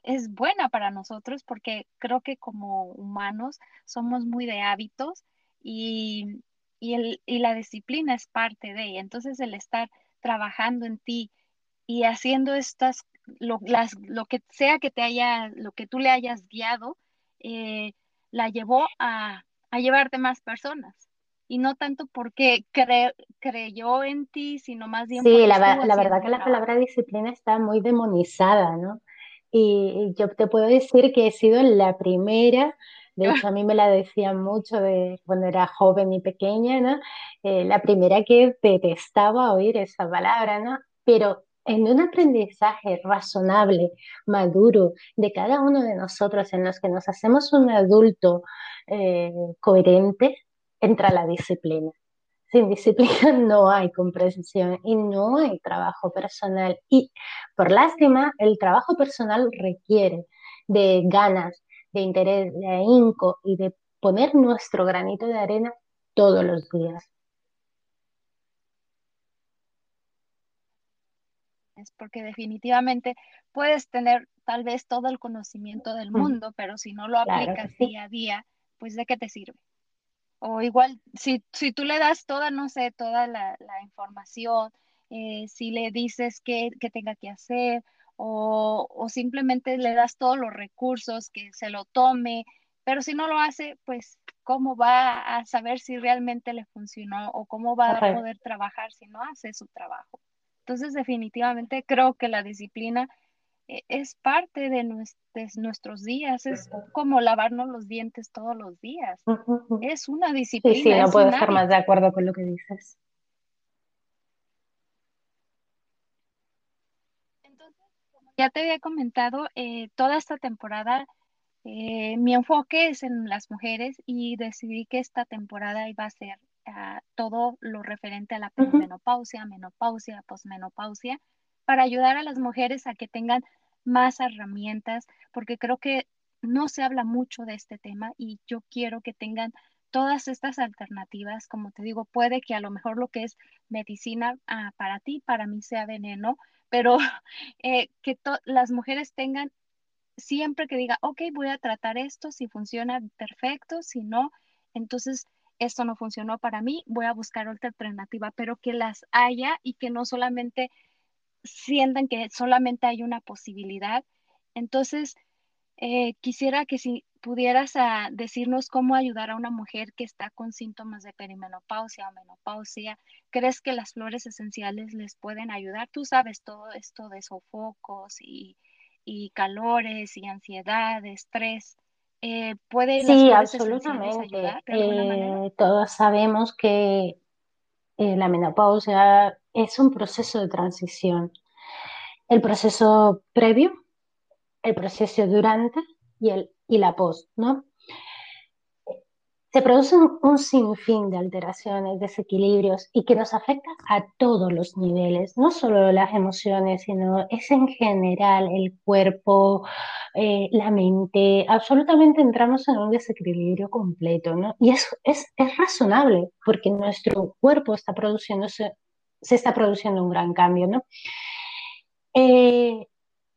es buena para nosotros porque creo que como humanos somos muy de hábitos y, el, la disciplina es parte de ella. Entonces el estar trabajando en ti y haciendo estas, lo, las, lo que sea que te haya, lo que tú le hayas guiado, eh, la llevó a, a llevarte más personas y no tanto porque creyó en ti, sino más bien Sí, la, la verdad que la palabra disciplina está muy demonizada, ¿no? Y, yo te puedo decir que he sido la primera, de hecho a mí me la decían mucho de cuando era joven y pequeña, ¿no? Eh, la primera que detestaba oír esa palabra, ¿no? Pero en un aprendizaje razonable, maduro, de cada uno de nosotros, en los que nos hacemos un adulto eh, coherente, entra la disciplina sin disciplina [laughs] no hay comprensión y no hay trabajo personal. Y por lástima, el trabajo personal requiere de ganas, de interés, de ahínco y de poner nuestro granito de arena todos los días. Es porque definitivamente puedes tener tal vez todo el conocimiento del mm. mundo, pero si no lo aplicas día a día, pues de qué te sirve. O igual, si, si tú le das toda, no sé, toda la, información, eh, si le dices qué, tenga que hacer, o, o, simplemente le das todos los recursos, que se lo tome, pero si no lo hace, pues cómo va a saber si realmente le funcionó o cómo va a poder trabajar si no hace su trabajo. Entonces, definitivamente creo que la disciplina es parte de, nuestros días, es como lavarnos los dientes todos los días. Es una disciplina. Sí, sí, no puedo estar más de acuerdo con lo que dices. Entonces, como ya te había comentado, eh, toda esta temporada eh, mi enfoque es en las mujeres y decidí que esta temporada iba a ser ah, todo lo referente a la menopausia, menopausia, posmenopausia, para ayudar a las mujeres a que tengan más herramientas, porque creo que no se habla mucho de este tema y yo quiero que tengan todas estas alternativas, como te digo, puede que a lo mejor lo que es medicina ah, para ti, para mí sea veneno, pero [laughs] eh, que las mujeres tengan siempre que diga, ok, voy a tratar esto, si funciona, perfecto, si no, entonces esto no funcionó para mí, voy a buscar otra alternativa, pero que las haya y que no solamente sientan que solamente hay una posibilidad. Entonces, eh, quisiera que si pudieras ah, decirnos cómo ayudar a una mujer que está con síntomas de perimenopausia o menopausia, ¿crees que las flores esenciales les pueden ayudar? Tú sabes todo esto de sofocos y y calores y ansiedad, estrés. Eh, ¿Puede sí, absolutamente. Eh, todos sabemos que eh, la menopausia es un proceso de transición. El proceso previo, el proceso durante y, el, y la post, ¿no? se producen un sinfín de alteraciones, desequilibrios y que nos afecta a todos los niveles, no solo las emociones, sino es en general el cuerpo, eh, la mente, absolutamente entramos en un desequilibrio completo, ¿no? Y es, es, es razonable porque nuestro cuerpo está produciéndose, se está produciendo un gran cambio, ¿no? Eh,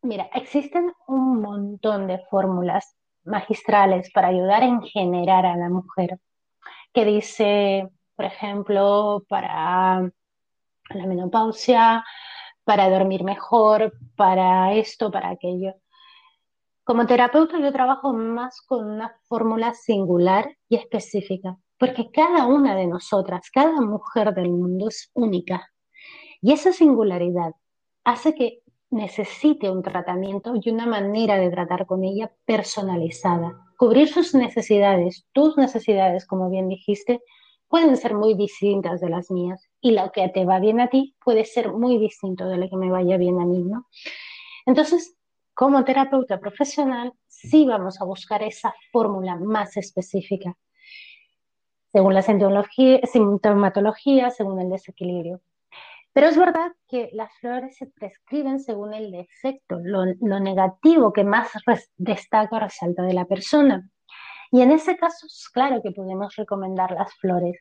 mira, existen un montón de fórmulas magistrales para ayudar en generar a la mujer, que dice, por ejemplo, para la menopausia, para dormir mejor, para esto, para aquello. Como terapeuta yo trabajo más con una fórmula singular y específica, porque cada una de nosotras, cada mujer del mundo es única. Y esa singularidad hace que necesite un tratamiento y una manera de tratar con ella personalizada. Cubrir sus necesidades, tus necesidades, como bien dijiste, pueden ser muy distintas de las mías y lo que te va bien a ti puede ser muy distinto de lo que me vaya bien a mí, ¿no? Entonces, como terapeuta profesional, sí vamos a buscar esa fórmula más específica, según la sintomatología, según el desequilibrio. Pero es verdad que las flores se prescriben según el defecto, lo, negativo que más destaca o resalta de la persona. Y en ese caso, claro que podemos recomendar las flores.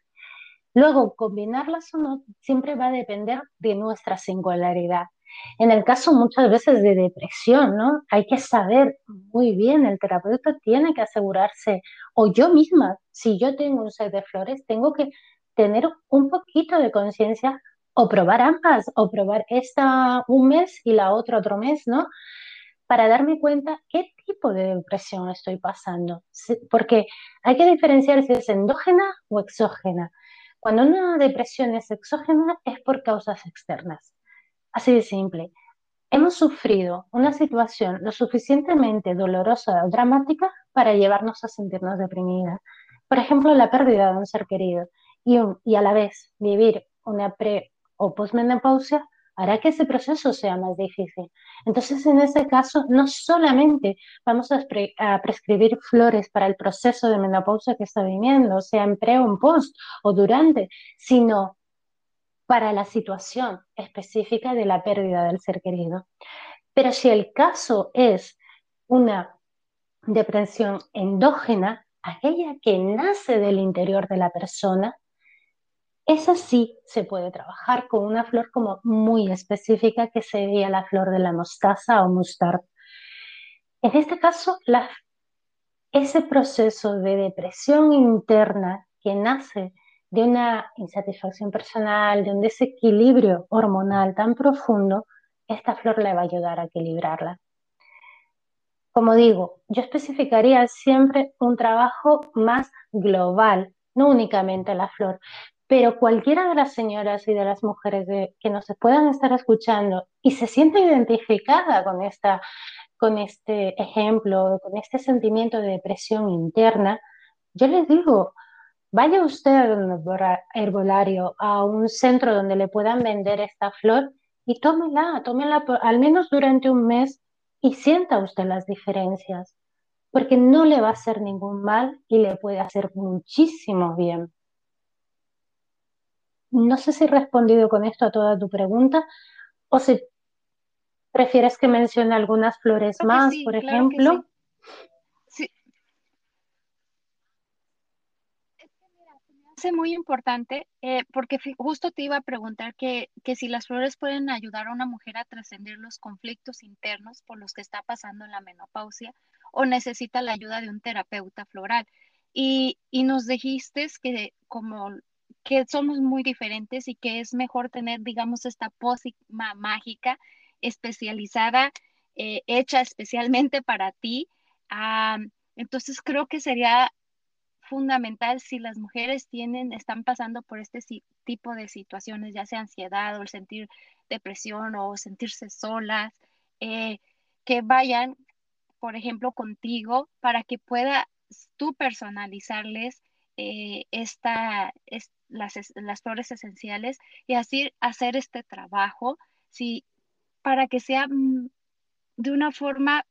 Luego, combinarlas o no siempre va a depender de nuestra singularidad. En el caso muchas veces de depresión, ¿no? Hay que saber muy bien, el terapeuta tiene que asegurarse, o yo misma, si yo tengo un set de flores, tengo que tener un poquito de conciencia o probar ambas, o probar esta un mes y la otra otro mes, ¿no? Para darme cuenta qué tipo de depresión estoy pasando. Porque hay que diferenciar si es endógena o exógena. Cuando una depresión es exógena es por causas externas. Así de simple. Hemos sufrido una situación lo suficientemente dolorosa o dramática para llevarnos a sentirnos deprimidas. Por ejemplo, la pérdida de un ser querido y, y a la vez vivir una pre o posmenopausia hará que ese proceso sea más difícil. Entonces, en ese caso, no solamente vamos a, prescribir flores para el proceso de menopausia que está viviendo, sea en pre o en post o durante, sino para la situación específica de la pérdida del ser querido. Pero si el caso es una depresión endógena, aquella que nace del interior de la persona, esa sí se puede trabajar con una flor como muy específica que sería la flor de la mostaza o mustard. En este caso, ese proceso de depresión interna que nace de una insatisfacción personal, de un desequilibrio hormonal tan profundo, esta flor le va a ayudar a equilibrarla. Como digo, yo especificaría siempre un trabajo más global, no únicamente la flor, pero cualquiera de las señoras y de las mujeres que nos puedan estar escuchando y se sienta identificada con, esta, con este ejemplo, con este sentimiento de depresión interna, yo les digo, vaya usted a un herbolario, a un centro donde le puedan vender esta flor y tómela, tómela al menos durante un mes y sienta usted las diferencias, porque no le va a hacer ningún mal y le puede hacer muchísimo bien. No sé si he respondido con esto a toda tu pregunta o si prefieres que mencione algunas flores más, por ejemplo. Sí. Es muy importante eh, porque justo te iba a preguntar que, que, si las flores pueden ayudar a una mujer a trascender los conflictos internos por los que está pasando en la menopausia o necesita la ayuda de un terapeuta floral. Y, y nos dijiste que como que somos muy diferentes y que es mejor tener, digamos, esta pócima mágica especializada, eh, hecha especialmente para ti. Entonces creo que sería fundamental si las mujeres tienen, están pasando por este tipo de situaciones, ya sea ansiedad o el sentir depresión o sentirse solas, eh, que vayan, por ejemplo, contigo para que puedas tú personalizarles eh, esta, las, las, flores esenciales y así hacer este trabajo sí, para que sea mm, de una forma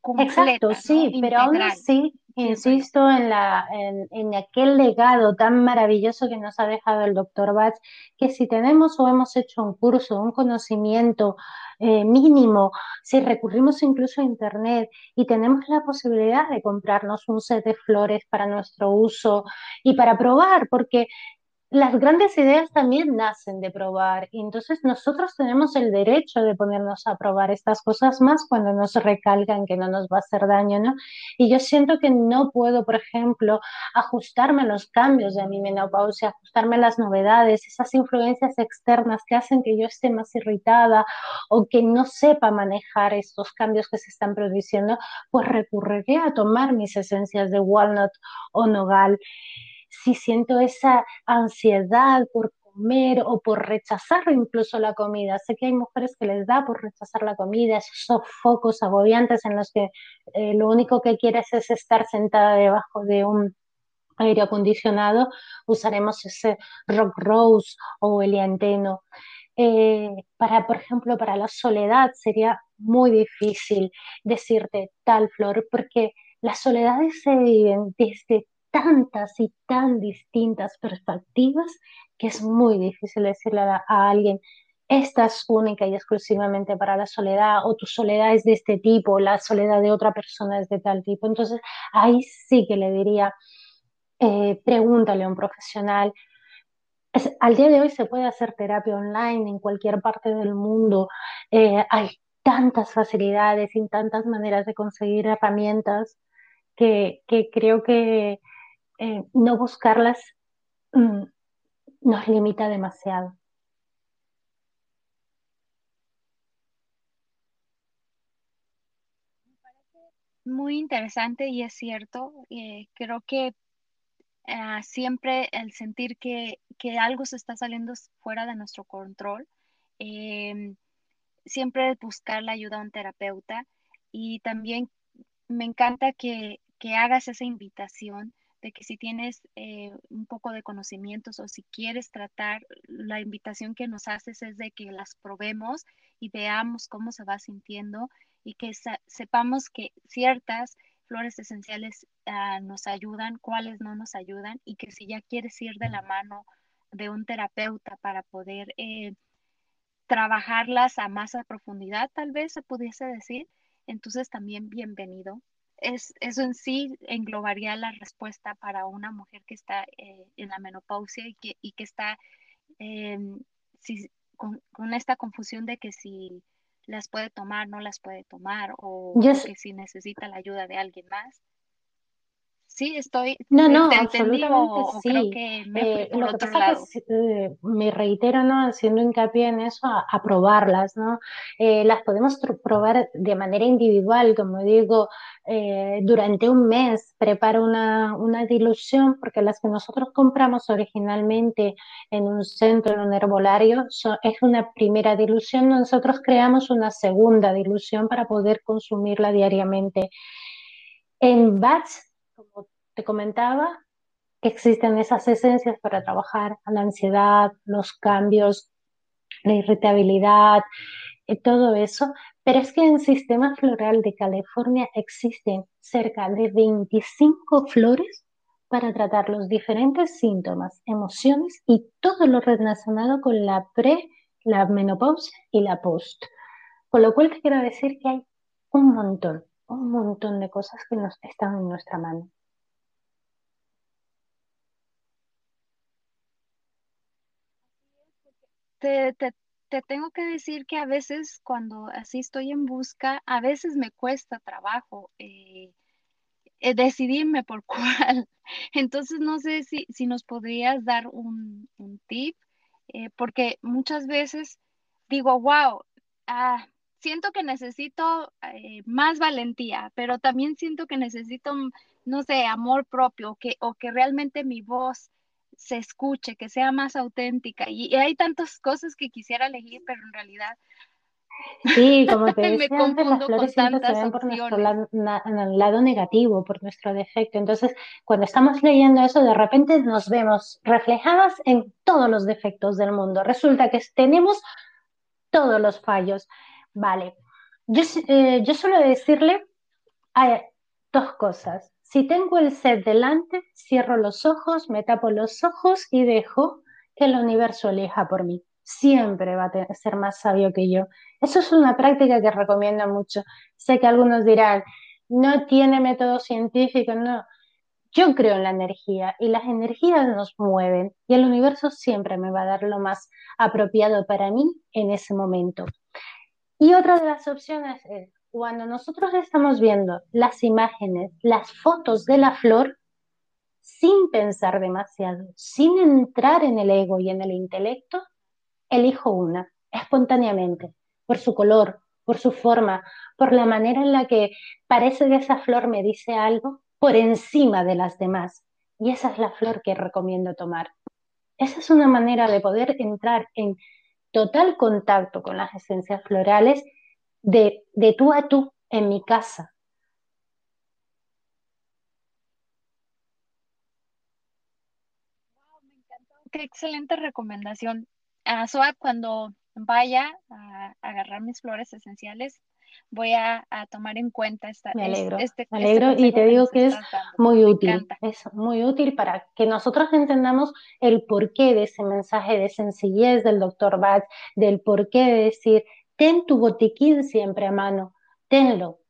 completa. Exacto, sí, pero aún así insisto en, la, en, en, aquel legado tan maravilloso que nos ha dejado el doctor Batz, que si tenemos o hemos hecho un curso, un conocimiento eh, mínimo, si recurrimos incluso a Internet y tenemos la posibilidad de comprarnos un set de flores para nuestro uso y para probar, porque las grandes ideas también nacen de probar y entonces nosotros tenemos el derecho de ponernos a probar estas cosas más cuando nos recalcan que no nos va a hacer daño, ¿no? Y yo siento que no puedo, por ejemplo, ajustarme a los cambios de mi menopausia, ajustarme a las novedades, esas influencias externas que hacen que yo esté más irritada o que no sepa manejar estos cambios que se están produciendo, pues recurriré a tomar mis esencias de walnut o nogal si siento esa ansiedad por comer o por rechazar incluso la comida. Sé que hay mujeres que les da por rechazar la comida, esos sofocos agobiantes en los que eh, lo único que quieres es estar sentada debajo de un aire acondicionado, usaremos ese rock rose o el Eh, para, por ejemplo, para la soledad sería muy difícil decirte tal flor, porque las soledades se viven desde tantas y tan distintas perspectivas que es muy difícil decirle a, alguien, esta es única y exclusivamente para la soledad, o tu soledad es de este tipo, la soledad de otra persona es de tal tipo. Entonces, ahí sí que le diría, eh, pregúntale a un profesional. al día de hoy se puede hacer terapia online en cualquier parte del mundo. Eh, hay tantas facilidades y tantas maneras de conseguir herramientas que, que creo que eh, no buscarlas mm, nos limita demasiado. Muy interesante y es cierto. Eh, creo que ah, siempre el sentir que, que, algo se está saliendo fuera de nuestro control, em, siempre buscar la ayuda de un terapeuta y también me encanta que, que hagas esa invitación de que si tienes eh, un poco de conocimientos o si quieres tratar, la invitación que nos haces es de que las probemos y veamos cómo se va sintiendo y que sepamos que ciertas flores esenciales ah, nos ayudan, cuáles no nos ayudan y que si ya quieres ir de la mano de un terapeuta para poder eh, trabajarlas a más a profundidad, tal vez se pudiese decir, entonces también bienvenido es, eso en sí englobaría la respuesta para una mujer que está eh, en la menopausia y que, y que está em, con, esta confusión de que si las puede tomar, no las puede tomar, o, que si necesita la ayuda de alguien más. Sí, estoy. No, no, absolutamente sí. me, eh, lo que pasa es que eh, me reitero, ¿no? Haciendo hincapié en eso, a, probarlas, ¿no? Eh, las podemos probar de manera individual, como digo, durante un mes preparo una, una, dilución, porque las que nosotros compramos originalmente en un centro, en un herbolario, es una primera dilución, nosotros creamos una segunda dilución para poder consumirla diariamente. En batch te comentaba, que existen esas esencias para trabajar la ansiedad, los cambios, la irritabilidad, y eh, todo eso, pero es que en sistema floral de California existen cerca de 25 flores para tratar los diferentes síntomas, emociones y todo lo relacionado con la pre, la menopausia y la post. Con lo cual te quiero decir que hay un montón, un montón de cosas que nos están en nuestra mano. Te, tengo que decir que a veces cuando así estoy en busca, a veces me cuesta trabajo eh, eh, decidirme por [laughs] cuál. Entonces no sé si, si nos podrías dar un, tip, eh, porque muchas veces digo, wow, ah, siento que necesito más valentía, pero también siento que necesito, mm, no sé, amor propio, que, o que realmente mi voz se escuche, que sea más auténtica. Y, hay tantas cosas que quisiera elegir, pero en realidad... Sí, [laughs] como te decía antes, las flores siempre se ven por nuestro lado, lado negativo, por nuestro defecto. Entonces, cuando estamos leyendo eso, de repente nos vemos reflejadas en todos los defectos del mundo. Resulta que tenemos todos los fallos. Vale, yo, eh, yo suelo decirle dos cosas. Si tengo el set delante, cierro los ojos, me tapo los ojos y dejo que el universo elija por mí. Siempre va a ser más sabio que yo. Eso es una práctica que recomiendo mucho. Sé que algunos dirán, no tiene método científico, no. Yo creo en la energía y las energías nos mueven y el universo siempre me va a dar lo más apropiado para mí en ese momento. Y otra de las opciones es cuando nosotros estamos viendo las imágenes, las fotos de la flor, sin pensar demasiado, sin entrar en el ego y en el intelecto, elijo una, espontáneamente, por su color, por su forma, por la manera en la que parece que esa flor me dice algo por encima de las demás. Y esa es la flor que recomiendo tomar. Esa es una manera de poder entrar en total contacto con las esencias florales de, de tú a tú en mi casa. Wow, me encantó. Qué excelente recomendación. A Soa, cuando vaya a agarrar mis flores esenciales, voy a, tomar en cuenta esta. Me alegro, este, me este alegro y te digo que, es muy útil, es muy útil para que nosotros entendamos el porqué de ese mensaje de sencillez del doctor Bach, del porqué de decir, ten tu botiquín siempre a mano, tenlo,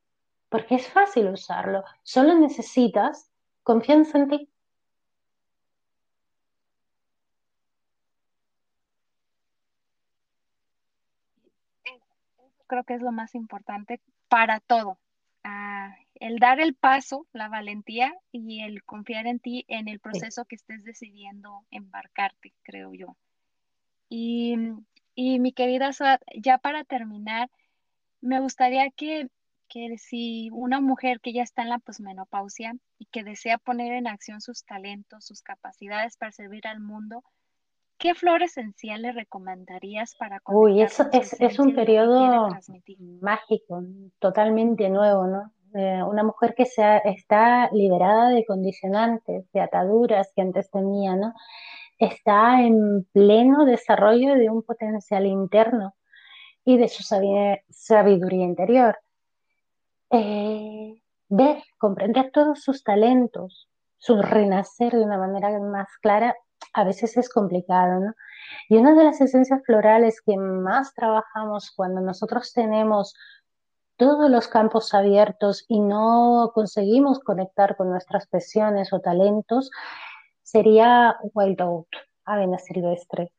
porque es fácil usarlo, solo necesitas confianza en ti. creo que es lo más importante para todo. Ah, el dar el paso, la valentía y el confiar en ti en el proceso que estés decidiendo embarcarte, creo yo. Y, mi querida ya para terminar, me gustaría que, que si una mujer que ya está en la posmenopausia y que desea poner en acción sus talentos, sus capacidades para servir al mundo, ¿Qué flor esencial le recomendarías para Uy, eso es, es un periodo mágico, totalmente nuevo, ¿no? Eh, una mujer que se está liberada de condicionantes, de ataduras que antes tenía, ¿no? Está en pleno desarrollo de un potencial interno y de su sabiduría interior. Eh, ver, comprender todos sus talentos, su renacer de una manera más clara a veces es complicado, ¿no? Y una de las esencias florales que más trabajamos cuando nosotros tenemos todos los campos abiertos y no conseguimos conectar con nuestras pasiones o talentos, sería Wild Out, Avena Silvestre.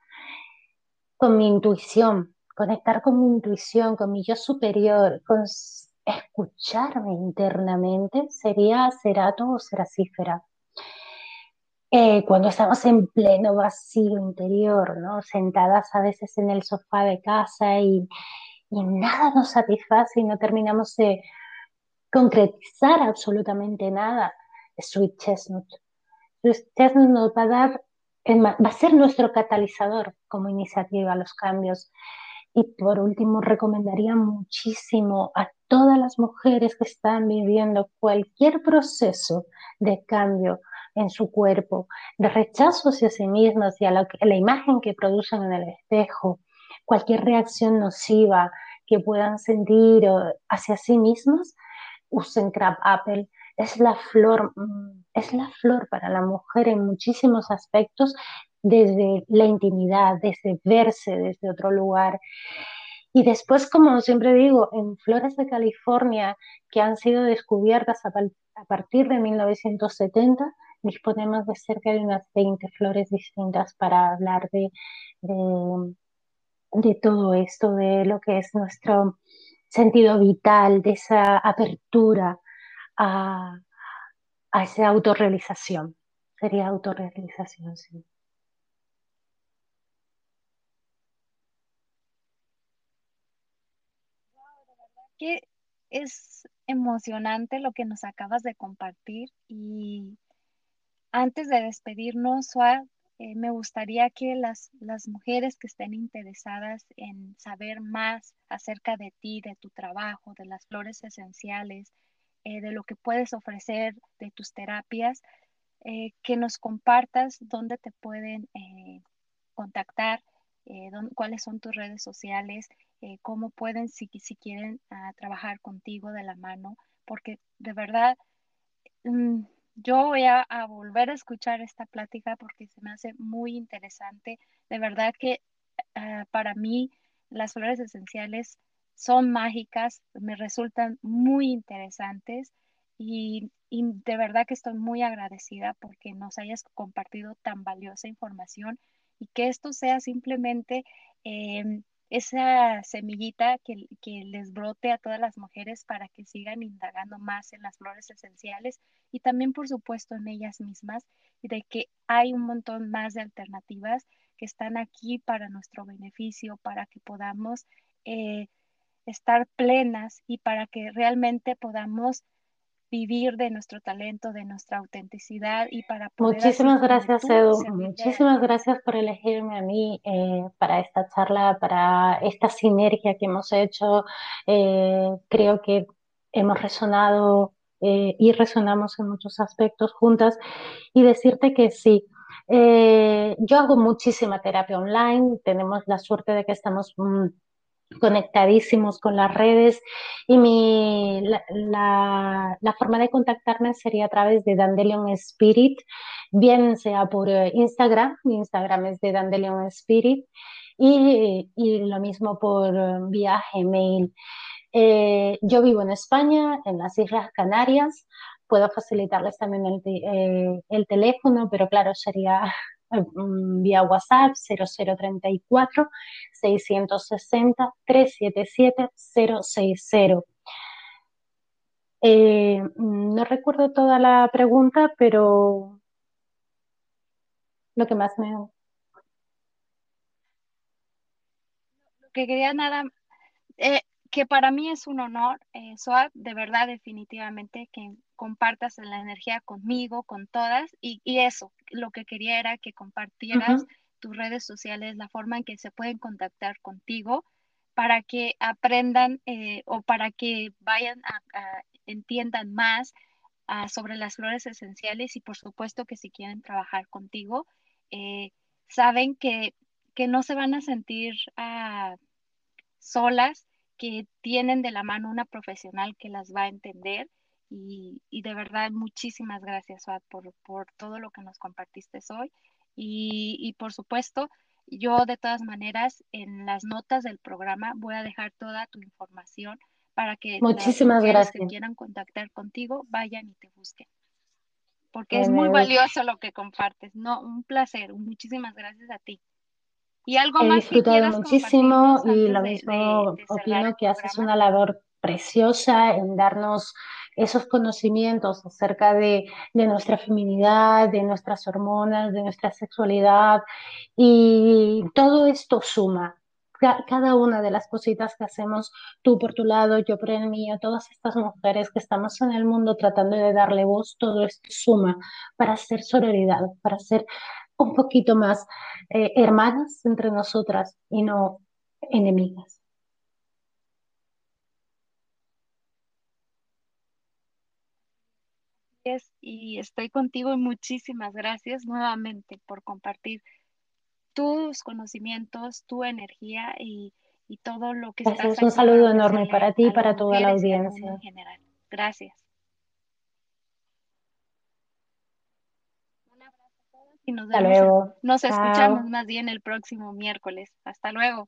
Con mi intuición, conectar con mi intuición, con mi yo superior, con escucharme internamente, sería Cerato o Seracífera. Eh, cuando estamos en pleno vacío interior, ¿no? sentadas a veces en el sofá de casa y, y nada nos satisface y no terminamos de concretizar absolutamente nada, Sweet Chestnut. Sweet Chestnut nos va a dar, va a ser nuestro catalizador como iniciativa a los cambios. Y por último, recomendaría muchísimo a todas las mujeres que están viviendo cualquier proceso de cambio en su cuerpo, de rechazo hacia sí mismas y a la, a la imagen que producen en el espejo, cualquier reacción nociva que puedan sentir hacia sí mismas, usen Crab Apple. Es la flor, mm, es la flor para la mujer en muchísimos aspectos, desde la intimidad, desde verse desde otro lugar. Y después, como siempre digo, en flores de California que han sido descubiertas a, partir de 1970, disponemos de cerca de unas 20 flores distintas para hablar de, de, todo esto, de lo que es nuestro sentido vital, de esa apertura a, a esa autorrealización. Sería autorrealización, sí. que es emocionante lo que nos acabas de compartir y antes de despedirnos, Suad, eh, me gustaría que las, las mujeres que estén interesadas en saber más acerca de ti, de tu trabajo, de las flores esenciales, eh, de lo que puedes ofrecer, de tus terapias, eh, que nos compartas dónde te pueden contactar, cuáles son tus redes sociales, cómo pueden, si, si quieren, ah, trabajar contigo de la mano, porque de verdad... Mm, yo voy a, volver a escuchar esta plática porque se me hace muy interesante. De verdad que ah, para mí las flores esenciales son mágicas, me resultan muy interesantes y, de verdad que estoy muy agradecida porque nos hayas compartido tan valiosa información y que esto sea simplemente em, esa semillita que, que, les brote a todas las mujeres para que sigan indagando más en las flores esenciales y también, por supuesto, en ellas mismas y de que hay un montón más de alternativas que están aquí para nuestro beneficio, para que podamos eh, estar plenas y para que realmente podamos vivir de nuestro talento, de nuestra autenticidad y para poder... Muchísimas gracias, Edu. Muchísimas gracias por elegirme a mí eh, para esta charla, para esta sinergia que hemos hecho. Eh, creo que hemos resonado eh, y resonamos en muchos aspectos juntas y decirte que sí. yo hago muchísima terapia online, tenemos la suerte de que estamos mm, conectadísimos con las redes y mi, la, la, forma de contactarme sería a través de Dandelion Spirit, bien sea por eh, Instagram, mi Instagram es de Dandelion Spirit y, y lo mismo por eh, vía Gmail. Eh, yo vivo en España, en las Islas Canarias, puedo facilitarles también el, el teléfono, pero claro, sería vía WhatsApp 0034 660 377 060. no recuerdo toda la pregunta, pero lo que más me... Lo que quería nada, eh, que para mí es un honor, eh, de verdad, definitivamente, que compartas la energía conmigo, con todas, y, eso, lo que quería era que compartieras tus redes sociales, la forma en que se pueden contactar contigo, para que aprendan eh, o para que vayan a, entiendan más ah, sobre las flores esenciales y por supuesto que si quieren trabajar contigo, eh, saben que, que, no se van a sentir ah, solas, que tienen de la mano una profesional que las va a entender. Y, de verdad, muchísimas gracias, por, por, todo lo que nos compartiste hoy. Y, y por supuesto, yo de todas maneras en las notas del programa voy a dejar toda tu información para que Muchísimas las que quieran contactar contigo vayan y te busquen. Porque es muy valioso lo que compartes. No, un placer. Muchísimas gracias a ti. Y algo He disfrutado muchísimo y lo mismo opino que haces una labor preciosa en darnos esos conocimientos acerca de, de, nuestra feminidad, de nuestras hormonas, de nuestra sexualidad y todo esto suma. Cada una de las cositas que hacemos, tú por tu lado, yo por el mío, todas estas mujeres que estamos en el mundo tratando de darle voz, todo esto suma para hacer sororidad, para ser un poquito más eh, hermanas entre nosotras y no enemigas. Y estoy contigo y muchísimas gracias nuevamente por compartir tus conocimientos, tu energía y, todo lo que estás Un saludo enorme para ti y para toda la audiencia. En general. Gracias. y nos luego. Nos escuchamos más bien el próximo miércoles. Hasta luego.